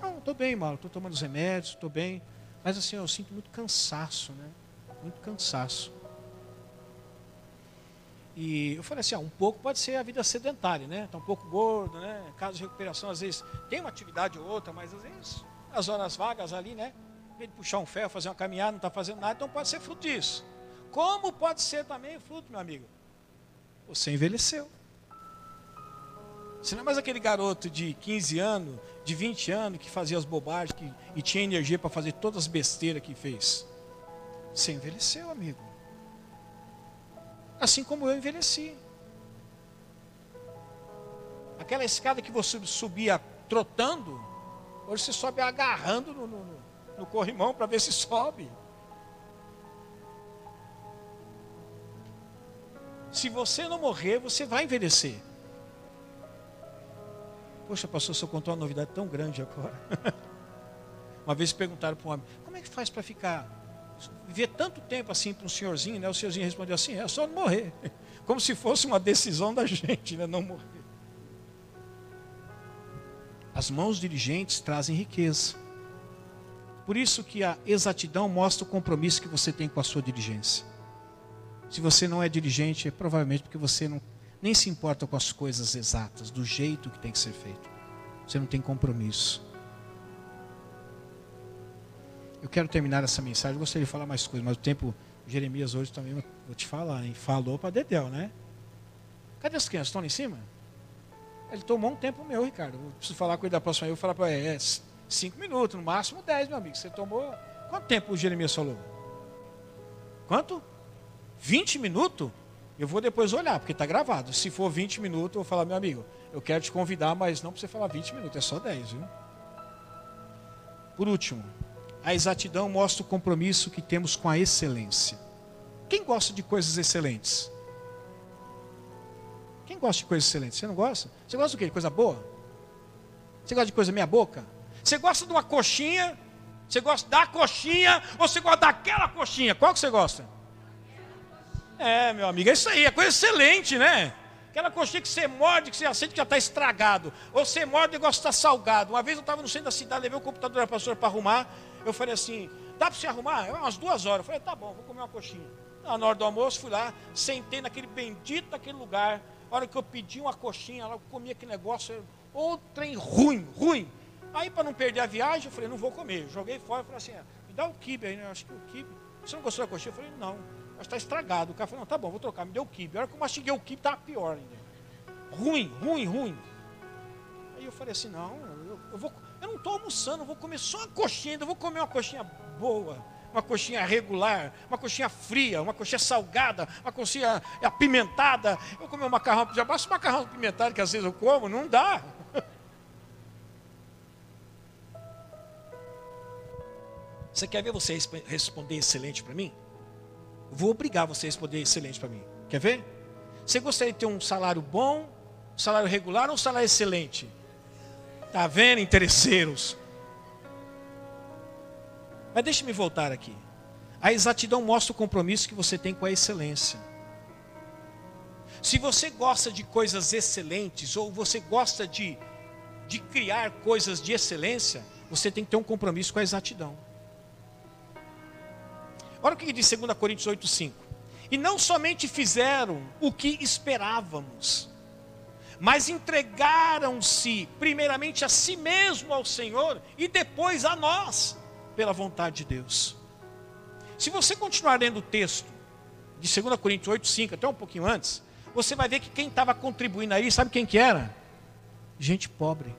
S1: Não, estou bem, Mauro, estou tomando os remédios, estou bem. Mas assim, eu sinto muito cansaço, né? Muito cansaço. E eu falei assim, ah, um pouco pode ser a vida sedentária, né? Está um pouco gordo, né? Caso de recuperação, às vezes tem uma atividade ou outra, mas às vezes as horas vagas ali, né? Em vez de puxar um ferro, fazer uma caminhada, não está fazendo nada, então pode ser fruto disso. Como pode ser também fruto, meu amigo? Você envelheceu. Você não é mais aquele garoto de 15 anos, de 20 anos, que fazia as bobagens que, e tinha energia para fazer todas as besteiras que fez. Você envelheceu, amigo. Assim como eu envelheci. Aquela escada que você subia trotando, hoje você sobe agarrando no, no, no corrimão para ver se sobe. Se você não morrer, você vai envelhecer. Poxa, pastor, você contou uma novidade tão grande agora. uma vez perguntaram para um homem, como é que faz para ficar, viver tanto tempo assim para um senhorzinho, né? O senhorzinho respondeu assim, é só não morrer. Como se fosse uma decisão da gente, né? Não morrer. As mãos dirigentes trazem riqueza. Por isso que a exatidão mostra o compromisso que você tem com a sua diligência. Se você não é dirigente, é provavelmente porque você não nem se importa com as coisas exatas, do jeito que tem que ser feito. Você não tem compromisso. Eu quero terminar essa mensagem, eu gostaria de falar mais coisas, mas o tempo, Jeremias hoje também, vou te falar, hein? falou para Dedel, né? Cadê as crianças? Estão lá em cima? Ele tomou um tempo meu, Ricardo. Eu preciso falar com ele da próxima. Eu vou falar para ele, é cinco minutos, no máximo dez, meu amigo. Você tomou. Quanto tempo o Jeremias falou? Quanto? 20 minutos? Eu vou depois olhar, porque está gravado. Se for 20 minutos, eu vou falar, meu amigo, eu quero te convidar, mas não para você falar 20 minutos, é só 10, viu? Por último, a exatidão mostra o compromisso que temos com a excelência. Quem gosta de coisas excelentes? Quem gosta de coisas excelentes? Você não gosta? Você gosta do quê? De coisa boa? Você gosta de coisa meia boca? Você gosta de uma coxinha? Você gosta da coxinha ou você gosta daquela coxinha? Qual que você gosta? É, meu amigo, é isso aí, é coisa excelente, né? Aquela coxinha que você morde, que você aceita que já está estragado. Ou você morde e negócio está salgado. Uma vez eu estava no centro da cidade, levei o computador da pastora para arrumar. Eu falei assim, dá para você arrumar? É umas duas horas. Eu falei, tá bom, vou comer uma coxinha. Na hora do almoço, fui lá, sentei naquele bendito daquele lugar. A hora que eu pedi uma coxinha, eu comi aquele negócio, ou trem ruim, ruim. Aí, para não perder a viagem, eu falei, não vou comer. Joguei fora falei assim, ah, me dá o kibe aí, né? Acho que o kibe. Você não gostou da coxinha? Eu falei, não mas está estragado. O cara falou, não, tá bom, vou trocar. Me deu o kibe. A hora que eu mastiguei o kibe, estava pior ainda. Ruim, ruim, ruim. Aí eu falei assim, não, eu, eu, vou, eu não estou almoçando, eu vou comer só uma coxinha, eu vou comer uma coxinha boa, uma coxinha regular, uma coxinha fria, uma coxinha salgada, uma coxinha apimentada. Eu comer um macarrão, já basta um macarrão apimentado que às vezes eu como, não dá. Você quer ver você responder excelente para mim? Vou obrigar você a responder excelente para mim. Quer ver? Você gostaria de ter um salário bom, um salário regular ou um salário excelente? Tá vendo, interesseiros? Mas deixe-me voltar aqui. A exatidão mostra o compromisso que você tem com a excelência. Se você gosta de coisas excelentes, ou você gosta de, de criar coisas de excelência, você tem que ter um compromisso com a exatidão. Olha o que diz 2 Coríntios 8,5. E não somente fizeram o que esperávamos, mas entregaram-se primeiramente a si mesmo ao Senhor e depois a nós, pela vontade de Deus. Se você continuar lendo o texto de 2 Coríntios 8,5, até um pouquinho antes, você vai ver que quem estava contribuindo aí, sabe quem que era? Gente pobre.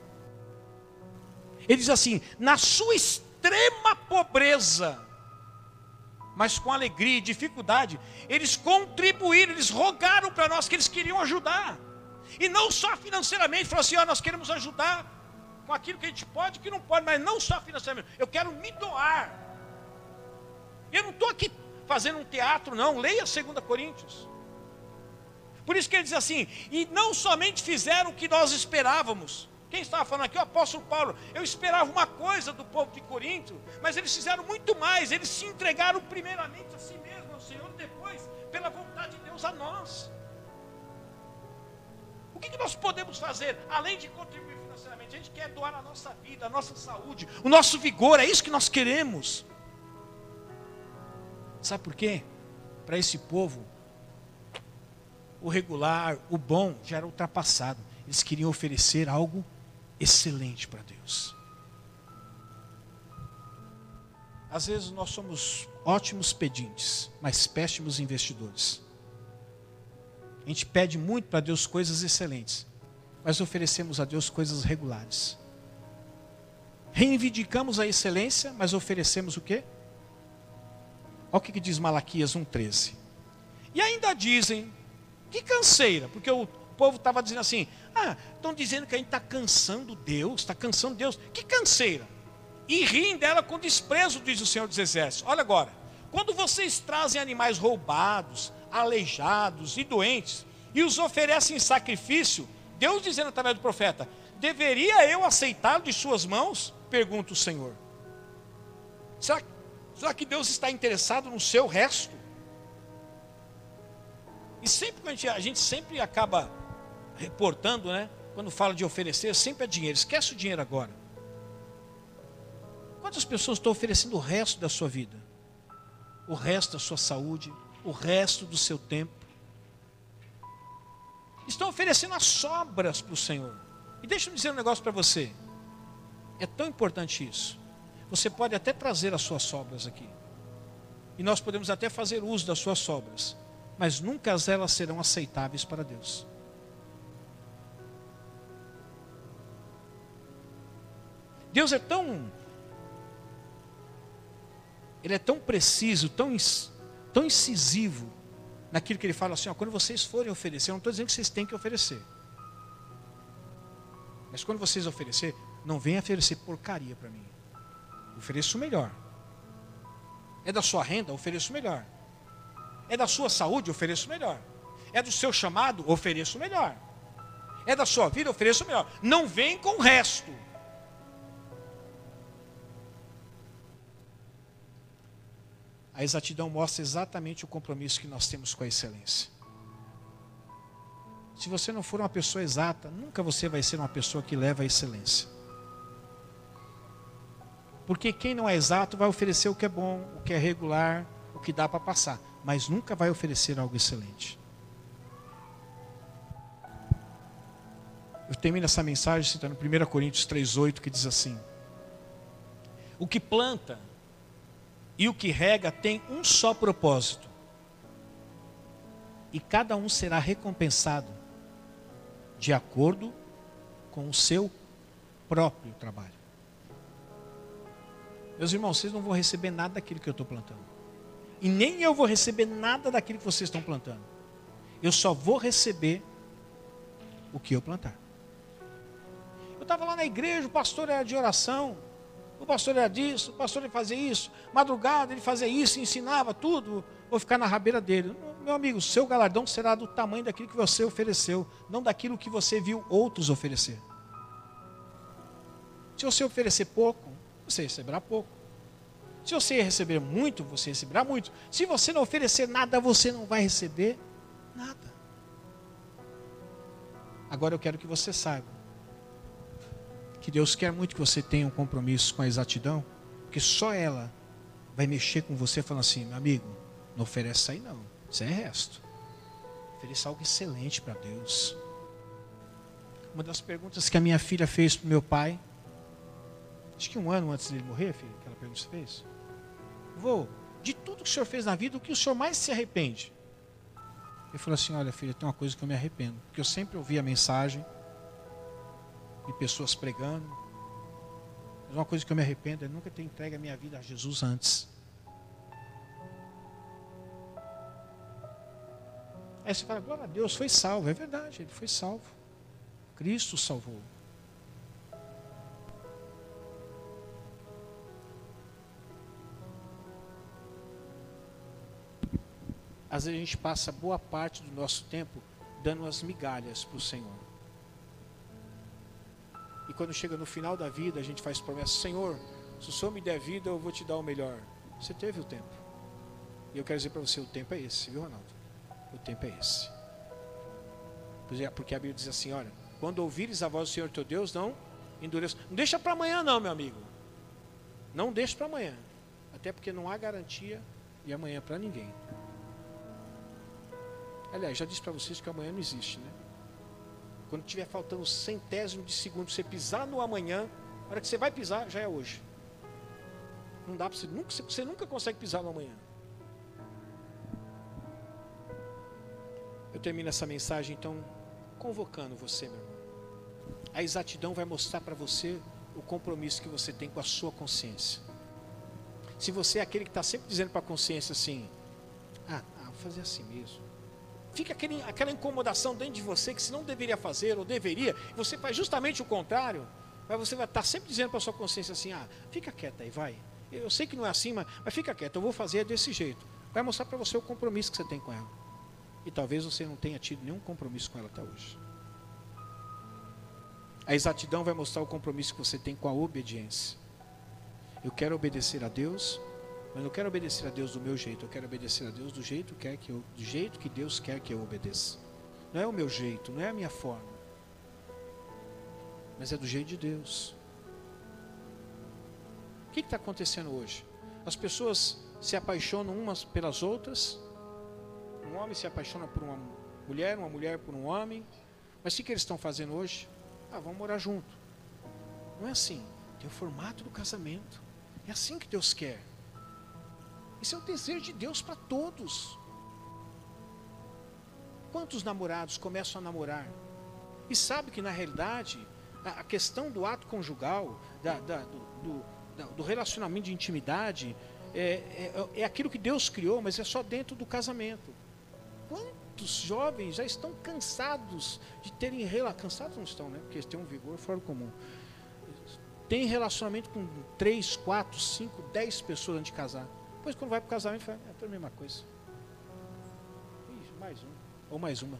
S1: Ele diz assim: na sua extrema pobreza, mas com alegria e dificuldade, eles contribuíram, eles rogaram para nós que eles queriam ajudar. E não só financeiramente, falaram assim: ó, nós queremos ajudar com aquilo que a gente pode, que não pode, mas não só financeiramente. Eu quero me doar. Eu não estou aqui fazendo um teatro, não. Leia 2 Coríntios. Por isso que ele diz assim: e não somente fizeram o que nós esperávamos. Quem estava falando aqui? O apóstolo Paulo. Eu esperava uma coisa do povo de Corinto, mas eles fizeram muito mais. Eles se entregaram primeiramente a si mesmos, ao Senhor, depois, pela vontade de Deus, a nós. O que, que nós podemos fazer, além de contribuir financeiramente? A gente quer doar a nossa vida, a nossa saúde, o nosso vigor, é isso que nós queremos. Sabe por quê? Para esse povo, o regular, o bom, já era ultrapassado. Eles queriam oferecer algo excelente para Deus. Às vezes nós somos ótimos pedintes, mas péssimos investidores. A gente pede muito para Deus coisas excelentes, mas oferecemos a Deus coisas regulares. Reivindicamos a excelência, mas oferecemos o quê? Olha o que diz Malaquias 1,13. E ainda dizem, que canseira, porque o povo estava dizendo assim: ah, estão dizendo que a gente está cansando Deus, está cansando Deus, que canseira. E riem dela com desprezo, diz o Senhor dos Exércitos. Olha agora, quando vocês trazem animais roubados, aleijados e doentes, e os oferecem em sacrifício, Deus dizendo através do profeta: deveria eu aceitá-lo de suas mãos? Pergunta o Senhor. Será Será que Deus está interessado no seu resto? E sempre a gente, a gente sempre acaba reportando, né? Quando fala de oferecer, sempre é dinheiro. Esquece o dinheiro agora. Quantas pessoas estão oferecendo o resto da sua vida? O resto da sua saúde, o resto do seu tempo. Estão oferecendo as sobras para o Senhor. E deixa eu dizer um negócio para você. É tão importante isso. Você pode até trazer as suas sobras aqui. E nós podemos até fazer uso das suas sobras. Mas nunca elas serão aceitáveis para Deus. Deus é tão. Ele é tão preciso, tão, tão incisivo naquilo que ele fala assim: ó, quando vocês forem oferecer, eu não estou dizendo que vocês têm que oferecer. Mas quando vocês oferecer, não venham oferecer porcaria para mim. Ofereço o melhor. É da sua renda? Ofereço o melhor. É da sua saúde? Ofereço o melhor. É do seu chamado? Ofereço o melhor. É da sua vida? Ofereço o melhor. Não vem com o resto. A exatidão mostra exatamente o compromisso que nós temos com a excelência. Se você não for uma pessoa exata, nunca você vai ser uma pessoa que leva a excelência. Porque quem não é exato vai oferecer o que é bom, o que é regular, o que dá para passar, mas nunca vai oferecer algo excelente. Eu termino essa mensagem citando 1 Coríntios 3,8 que diz assim: O que planta e o que rega tem um só propósito, e cada um será recompensado de acordo com o seu próprio trabalho. Meus irmãos, vocês não vão receber nada daquilo que eu estou plantando. E nem eu vou receber nada daquilo que vocês estão plantando. Eu só vou receber o que eu plantar. Eu estava lá na igreja, o pastor era de oração, o pastor era disso, o pastor ia fazer isso, madrugada ele fazia isso, ensinava tudo, vou ficar na rabeira dele. Meu amigo, seu galardão será do tamanho daquilo que você ofereceu, não daquilo que você viu outros oferecer. Se você oferecer pouco, você receberá pouco. Se você receber muito, você receberá muito. Se você não oferecer nada, você não vai receber nada. Agora eu quero que você saiba que Deus quer muito que você tenha um compromisso com a exatidão, porque só ela vai mexer com você falando assim, meu amigo, não ofereça aí não, isso é resto. Ofereça algo excelente para Deus. Uma das perguntas que a minha filha fez para meu pai, acho que um ano antes dele morrer, filho, aquela pergunta que você fez. Vô, de tudo que o senhor fez na vida, o que o senhor mais se arrepende? Ele falou assim: Olha, filho, tem uma coisa que eu me arrependo. Porque eu sempre ouvi a mensagem de pessoas pregando. Mas uma coisa que eu me arrependo é nunca ter entregue a minha vida a Jesus antes. Aí você fala, glória a Deus, foi salvo. É verdade, ele foi salvo. Cristo salvou. Às vezes a gente passa boa parte do nosso tempo dando as migalhas para o Senhor. E quando chega no final da vida, a gente faz promessa: Senhor, se o Senhor me der vida, eu vou te dar o melhor. Você teve o tempo. E eu quero dizer para você: o tempo é esse, viu, Ronaldo? O tempo é esse. Porque a Bíblia diz assim: olha, quando ouvires a voz do Senhor teu Deus, não endureça. Não deixa para amanhã, não, meu amigo. Não deixa para amanhã. Até porque não há garantia de amanhã para ninguém. Aliás, já disse para vocês que amanhã não existe, né? Quando tiver faltando centésimo de segundo você pisar no amanhã, a hora que você vai pisar, já é hoje. Não dá para você nunca, você nunca consegue pisar no amanhã. Eu termino essa mensagem então convocando você, meu irmão. A exatidão vai mostrar para você o compromisso que você tem com a sua consciência. Se você é aquele que está sempre dizendo para a consciência assim, ah, ah, vou fazer assim mesmo fica aquele, aquela incomodação dentro de você que se não deveria fazer ou deveria, você faz justamente o contrário, mas você vai estar sempre dizendo para a sua consciência assim: ah, fica quieta aí, vai. Eu sei que não é assim, mas, mas fica quieta, eu vou fazer desse jeito. Vai mostrar para você o compromisso que você tem com ela. E talvez você não tenha tido nenhum compromisso com ela até hoje. A exatidão vai mostrar o compromisso que você tem com a obediência. Eu quero obedecer a Deus, mas não quero obedecer a Deus do meu jeito, eu quero obedecer a Deus do jeito, que, que eu, do jeito que Deus quer que eu obedeça. Não é o meu jeito, não é a minha forma, mas é do jeito de Deus. O que está acontecendo hoje? As pessoas se apaixonam umas pelas outras. Um homem se apaixona por uma mulher, uma mulher por um homem. Mas o que, que eles estão fazendo hoje? Ah, vamos morar junto. Não é assim. Tem o formato do casamento. É assim que Deus quer. Isso é o desejo de Deus para todos. Quantos namorados começam a namorar e sabe que na realidade a questão do ato conjugal, da, da, do, do, do, relacionamento de intimidade, é, é, é aquilo que Deus criou, mas é só dentro do casamento. Quantos jovens já estão cansados de terem relação, cansados não estão, né? Porque eles têm um vigor fora do comum. Tem relacionamento com três, quatro, cinco, dez pessoas antes de casar. Depois, quando vai para o casamento, fala, é a mesma coisa. Mais um, ou mais uma.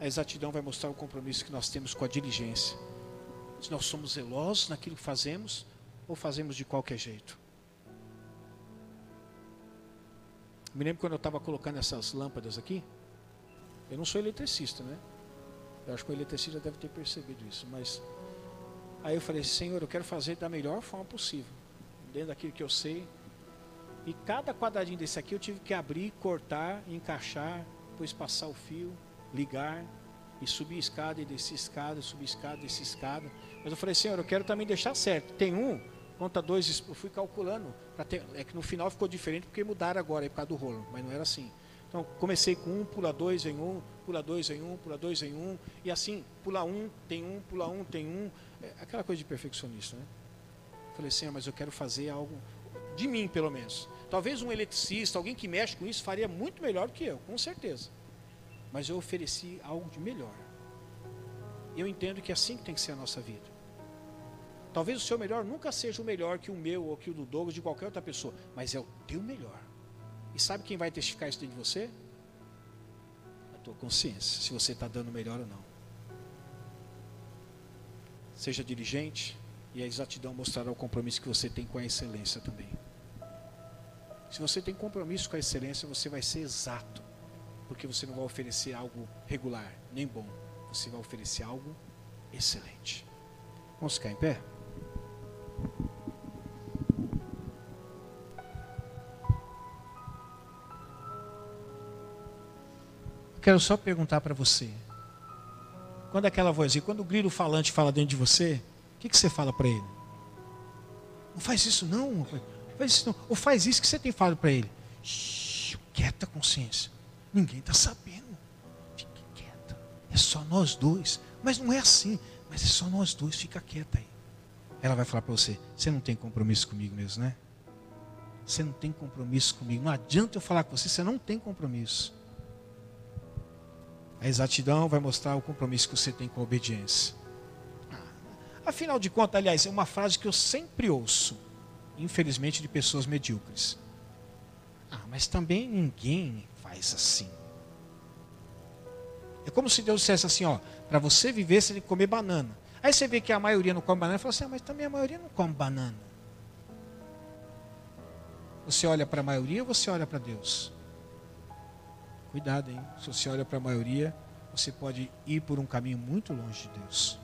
S1: A exatidão vai mostrar o compromisso que nós temos com a diligência. Se nós somos zelosos naquilo que fazemos, ou fazemos de qualquer jeito. Me lembro quando eu estava colocando essas lâmpadas aqui. Eu não sou eletricista, né? Eu acho que o eletricista deve ter percebido isso, mas Aí eu falei, Senhor, eu quero fazer da melhor forma possível, dentro daquilo que eu sei. E cada quadradinho desse aqui eu tive que abrir, cortar, encaixar, depois passar o fio, ligar, e subir escada, e descer escada, subir escada, descer escada. Mas eu falei, Senhor, eu quero também deixar certo. Tem um, conta dois, eu fui calculando. Ter, é que no final ficou diferente porque mudaram agora, por causa do rolo, mas não era assim. Então comecei com um, pula dois em um, pula dois em um, pula dois em um, e assim, pula um, tem um, pula um, tem um. É aquela coisa de perfeccionista, né? Falei assim, ah, mas eu quero fazer algo de mim, pelo menos. Talvez um eletricista, alguém que mexe com isso, faria muito melhor do que eu, com certeza. Mas eu ofereci algo de melhor. Eu entendo que é assim que tem que ser a nossa vida. Talvez o seu melhor nunca seja o melhor que o meu ou que o do Douglas, de qualquer outra pessoa, mas é o teu melhor. Sabe quem vai testificar isso dentro de você? A tua consciência, se você está dando melhor ou não. Seja diligente e a exatidão mostrará o compromisso que você tem com a excelência também. Se você tem compromisso com a excelência, você vai ser exato, porque você não vai oferecer algo regular, nem bom. Você vai oferecer algo excelente. Vamos ficar em pé? Quero só perguntar para você. Quando aquela vozinha, quando o grilo falante fala dentro de você, o que, que você fala para ele? Não faz isso não, faz isso não. Ou faz isso que você tem falado para ele. Shhh, quieta consciência. Ninguém está sabendo. Fique quieta. É só nós dois. Mas não é assim. Mas é só nós dois, fica quieta aí. Ela vai falar para você: Você não tem compromisso comigo mesmo, né? Você não tem compromisso comigo. Não adianta eu falar com você, você não tem compromisso. A exatidão vai mostrar o compromisso que você tem com a obediência. Afinal de contas, aliás, é uma frase que eu sempre ouço, infelizmente, de pessoas medíocres. Ah, mas também ninguém faz assim. É como se Deus dissesse assim, ó, para você viver você tem que comer banana. Aí você vê que a maioria não come banana, e fala assim, ah, mas também a maioria não come banana. Você olha para a maioria ou você olha para Deus? Cuidado, hein? Se você olha para a maioria, você pode ir por um caminho muito longe de Deus.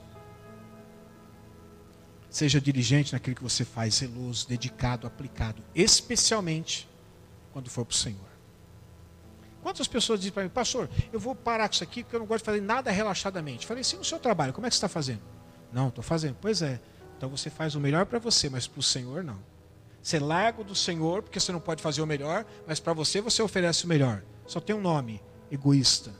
S1: Seja diligente naquilo que você faz, zeloso, dedicado, aplicado, especialmente quando for para o Senhor. Quantas pessoas dizem para mim, pastor, eu vou parar com isso aqui porque eu não gosto de fazer nada relaxadamente. Falei, sim, no seu trabalho, como é que você está fazendo? Não, estou fazendo. Pois é. Então você faz o melhor para você, mas para o Senhor não. Você larga do Senhor, porque você não pode fazer o melhor, mas para você você oferece o melhor. Só tem um nome: egoísta.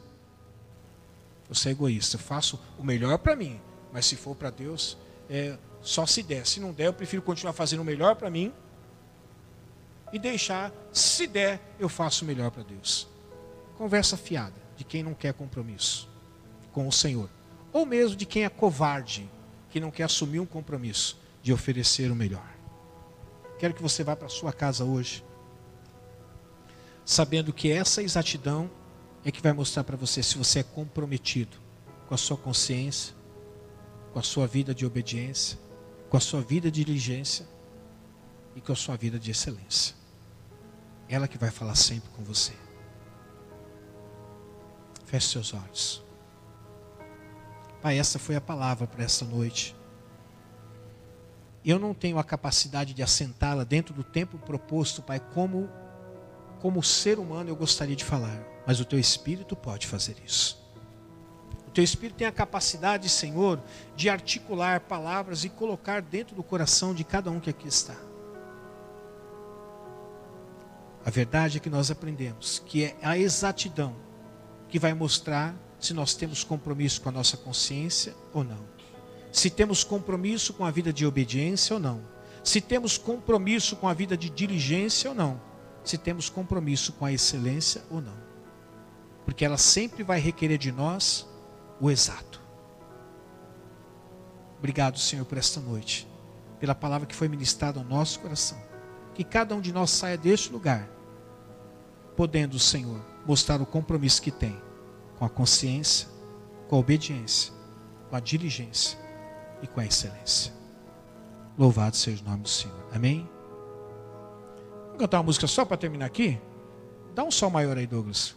S1: Você é egoísta. Eu faço o melhor para mim, mas se for para Deus, é, só se der. Se não der, eu prefiro continuar fazendo o melhor para mim e deixar, se der, eu faço o melhor para Deus. Conversa fiada de quem não quer compromisso com o Senhor, ou mesmo de quem é covarde, que não quer assumir um compromisso de oferecer o melhor. Quero que você vá para sua casa hoje, sabendo que essa exatidão é que vai mostrar para você se você é comprometido com a sua consciência, com a sua vida de obediência, com a sua vida de diligência e com a sua vida de excelência. Ela que vai falar sempre com você. Feche seus olhos. Pai, essa foi a palavra para essa noite eu não tenho a capacidade de assentá-la dentro do tempo proposto, Pai, como como ser humano eu gostaria de falar, mas o teu espírito pode fazer isso. O teu espírito tem a capacidade, Senhor, de articular palavras e colocar dentro do coração de cada um que aqui está. A verdade é que nós aprendemos que é a exatidão que vai mostrar se nós temos compromisso com a nossa consciência ou não se temos compromisso com a vida de obediência ou não, se temos compromisso com a vida de diligência ou não, se temos compromisso com a excelência ou não. Porque ela sempre vai requerer de nós o exato. Obrigado, Senhor, por esta noite, pela palavra que foi ministrada ao nosso coração. Que cada um de nós saia deste lugar, podendo, Senhor, mostrar o compromisso que tem com a consciência, com a obediência, com a diligência e com a excelência. Louvado seja o nome do Senhor. Amém? Vamos cantar uma música só para terminar aqui? Dá um sol maior aí, Douglas.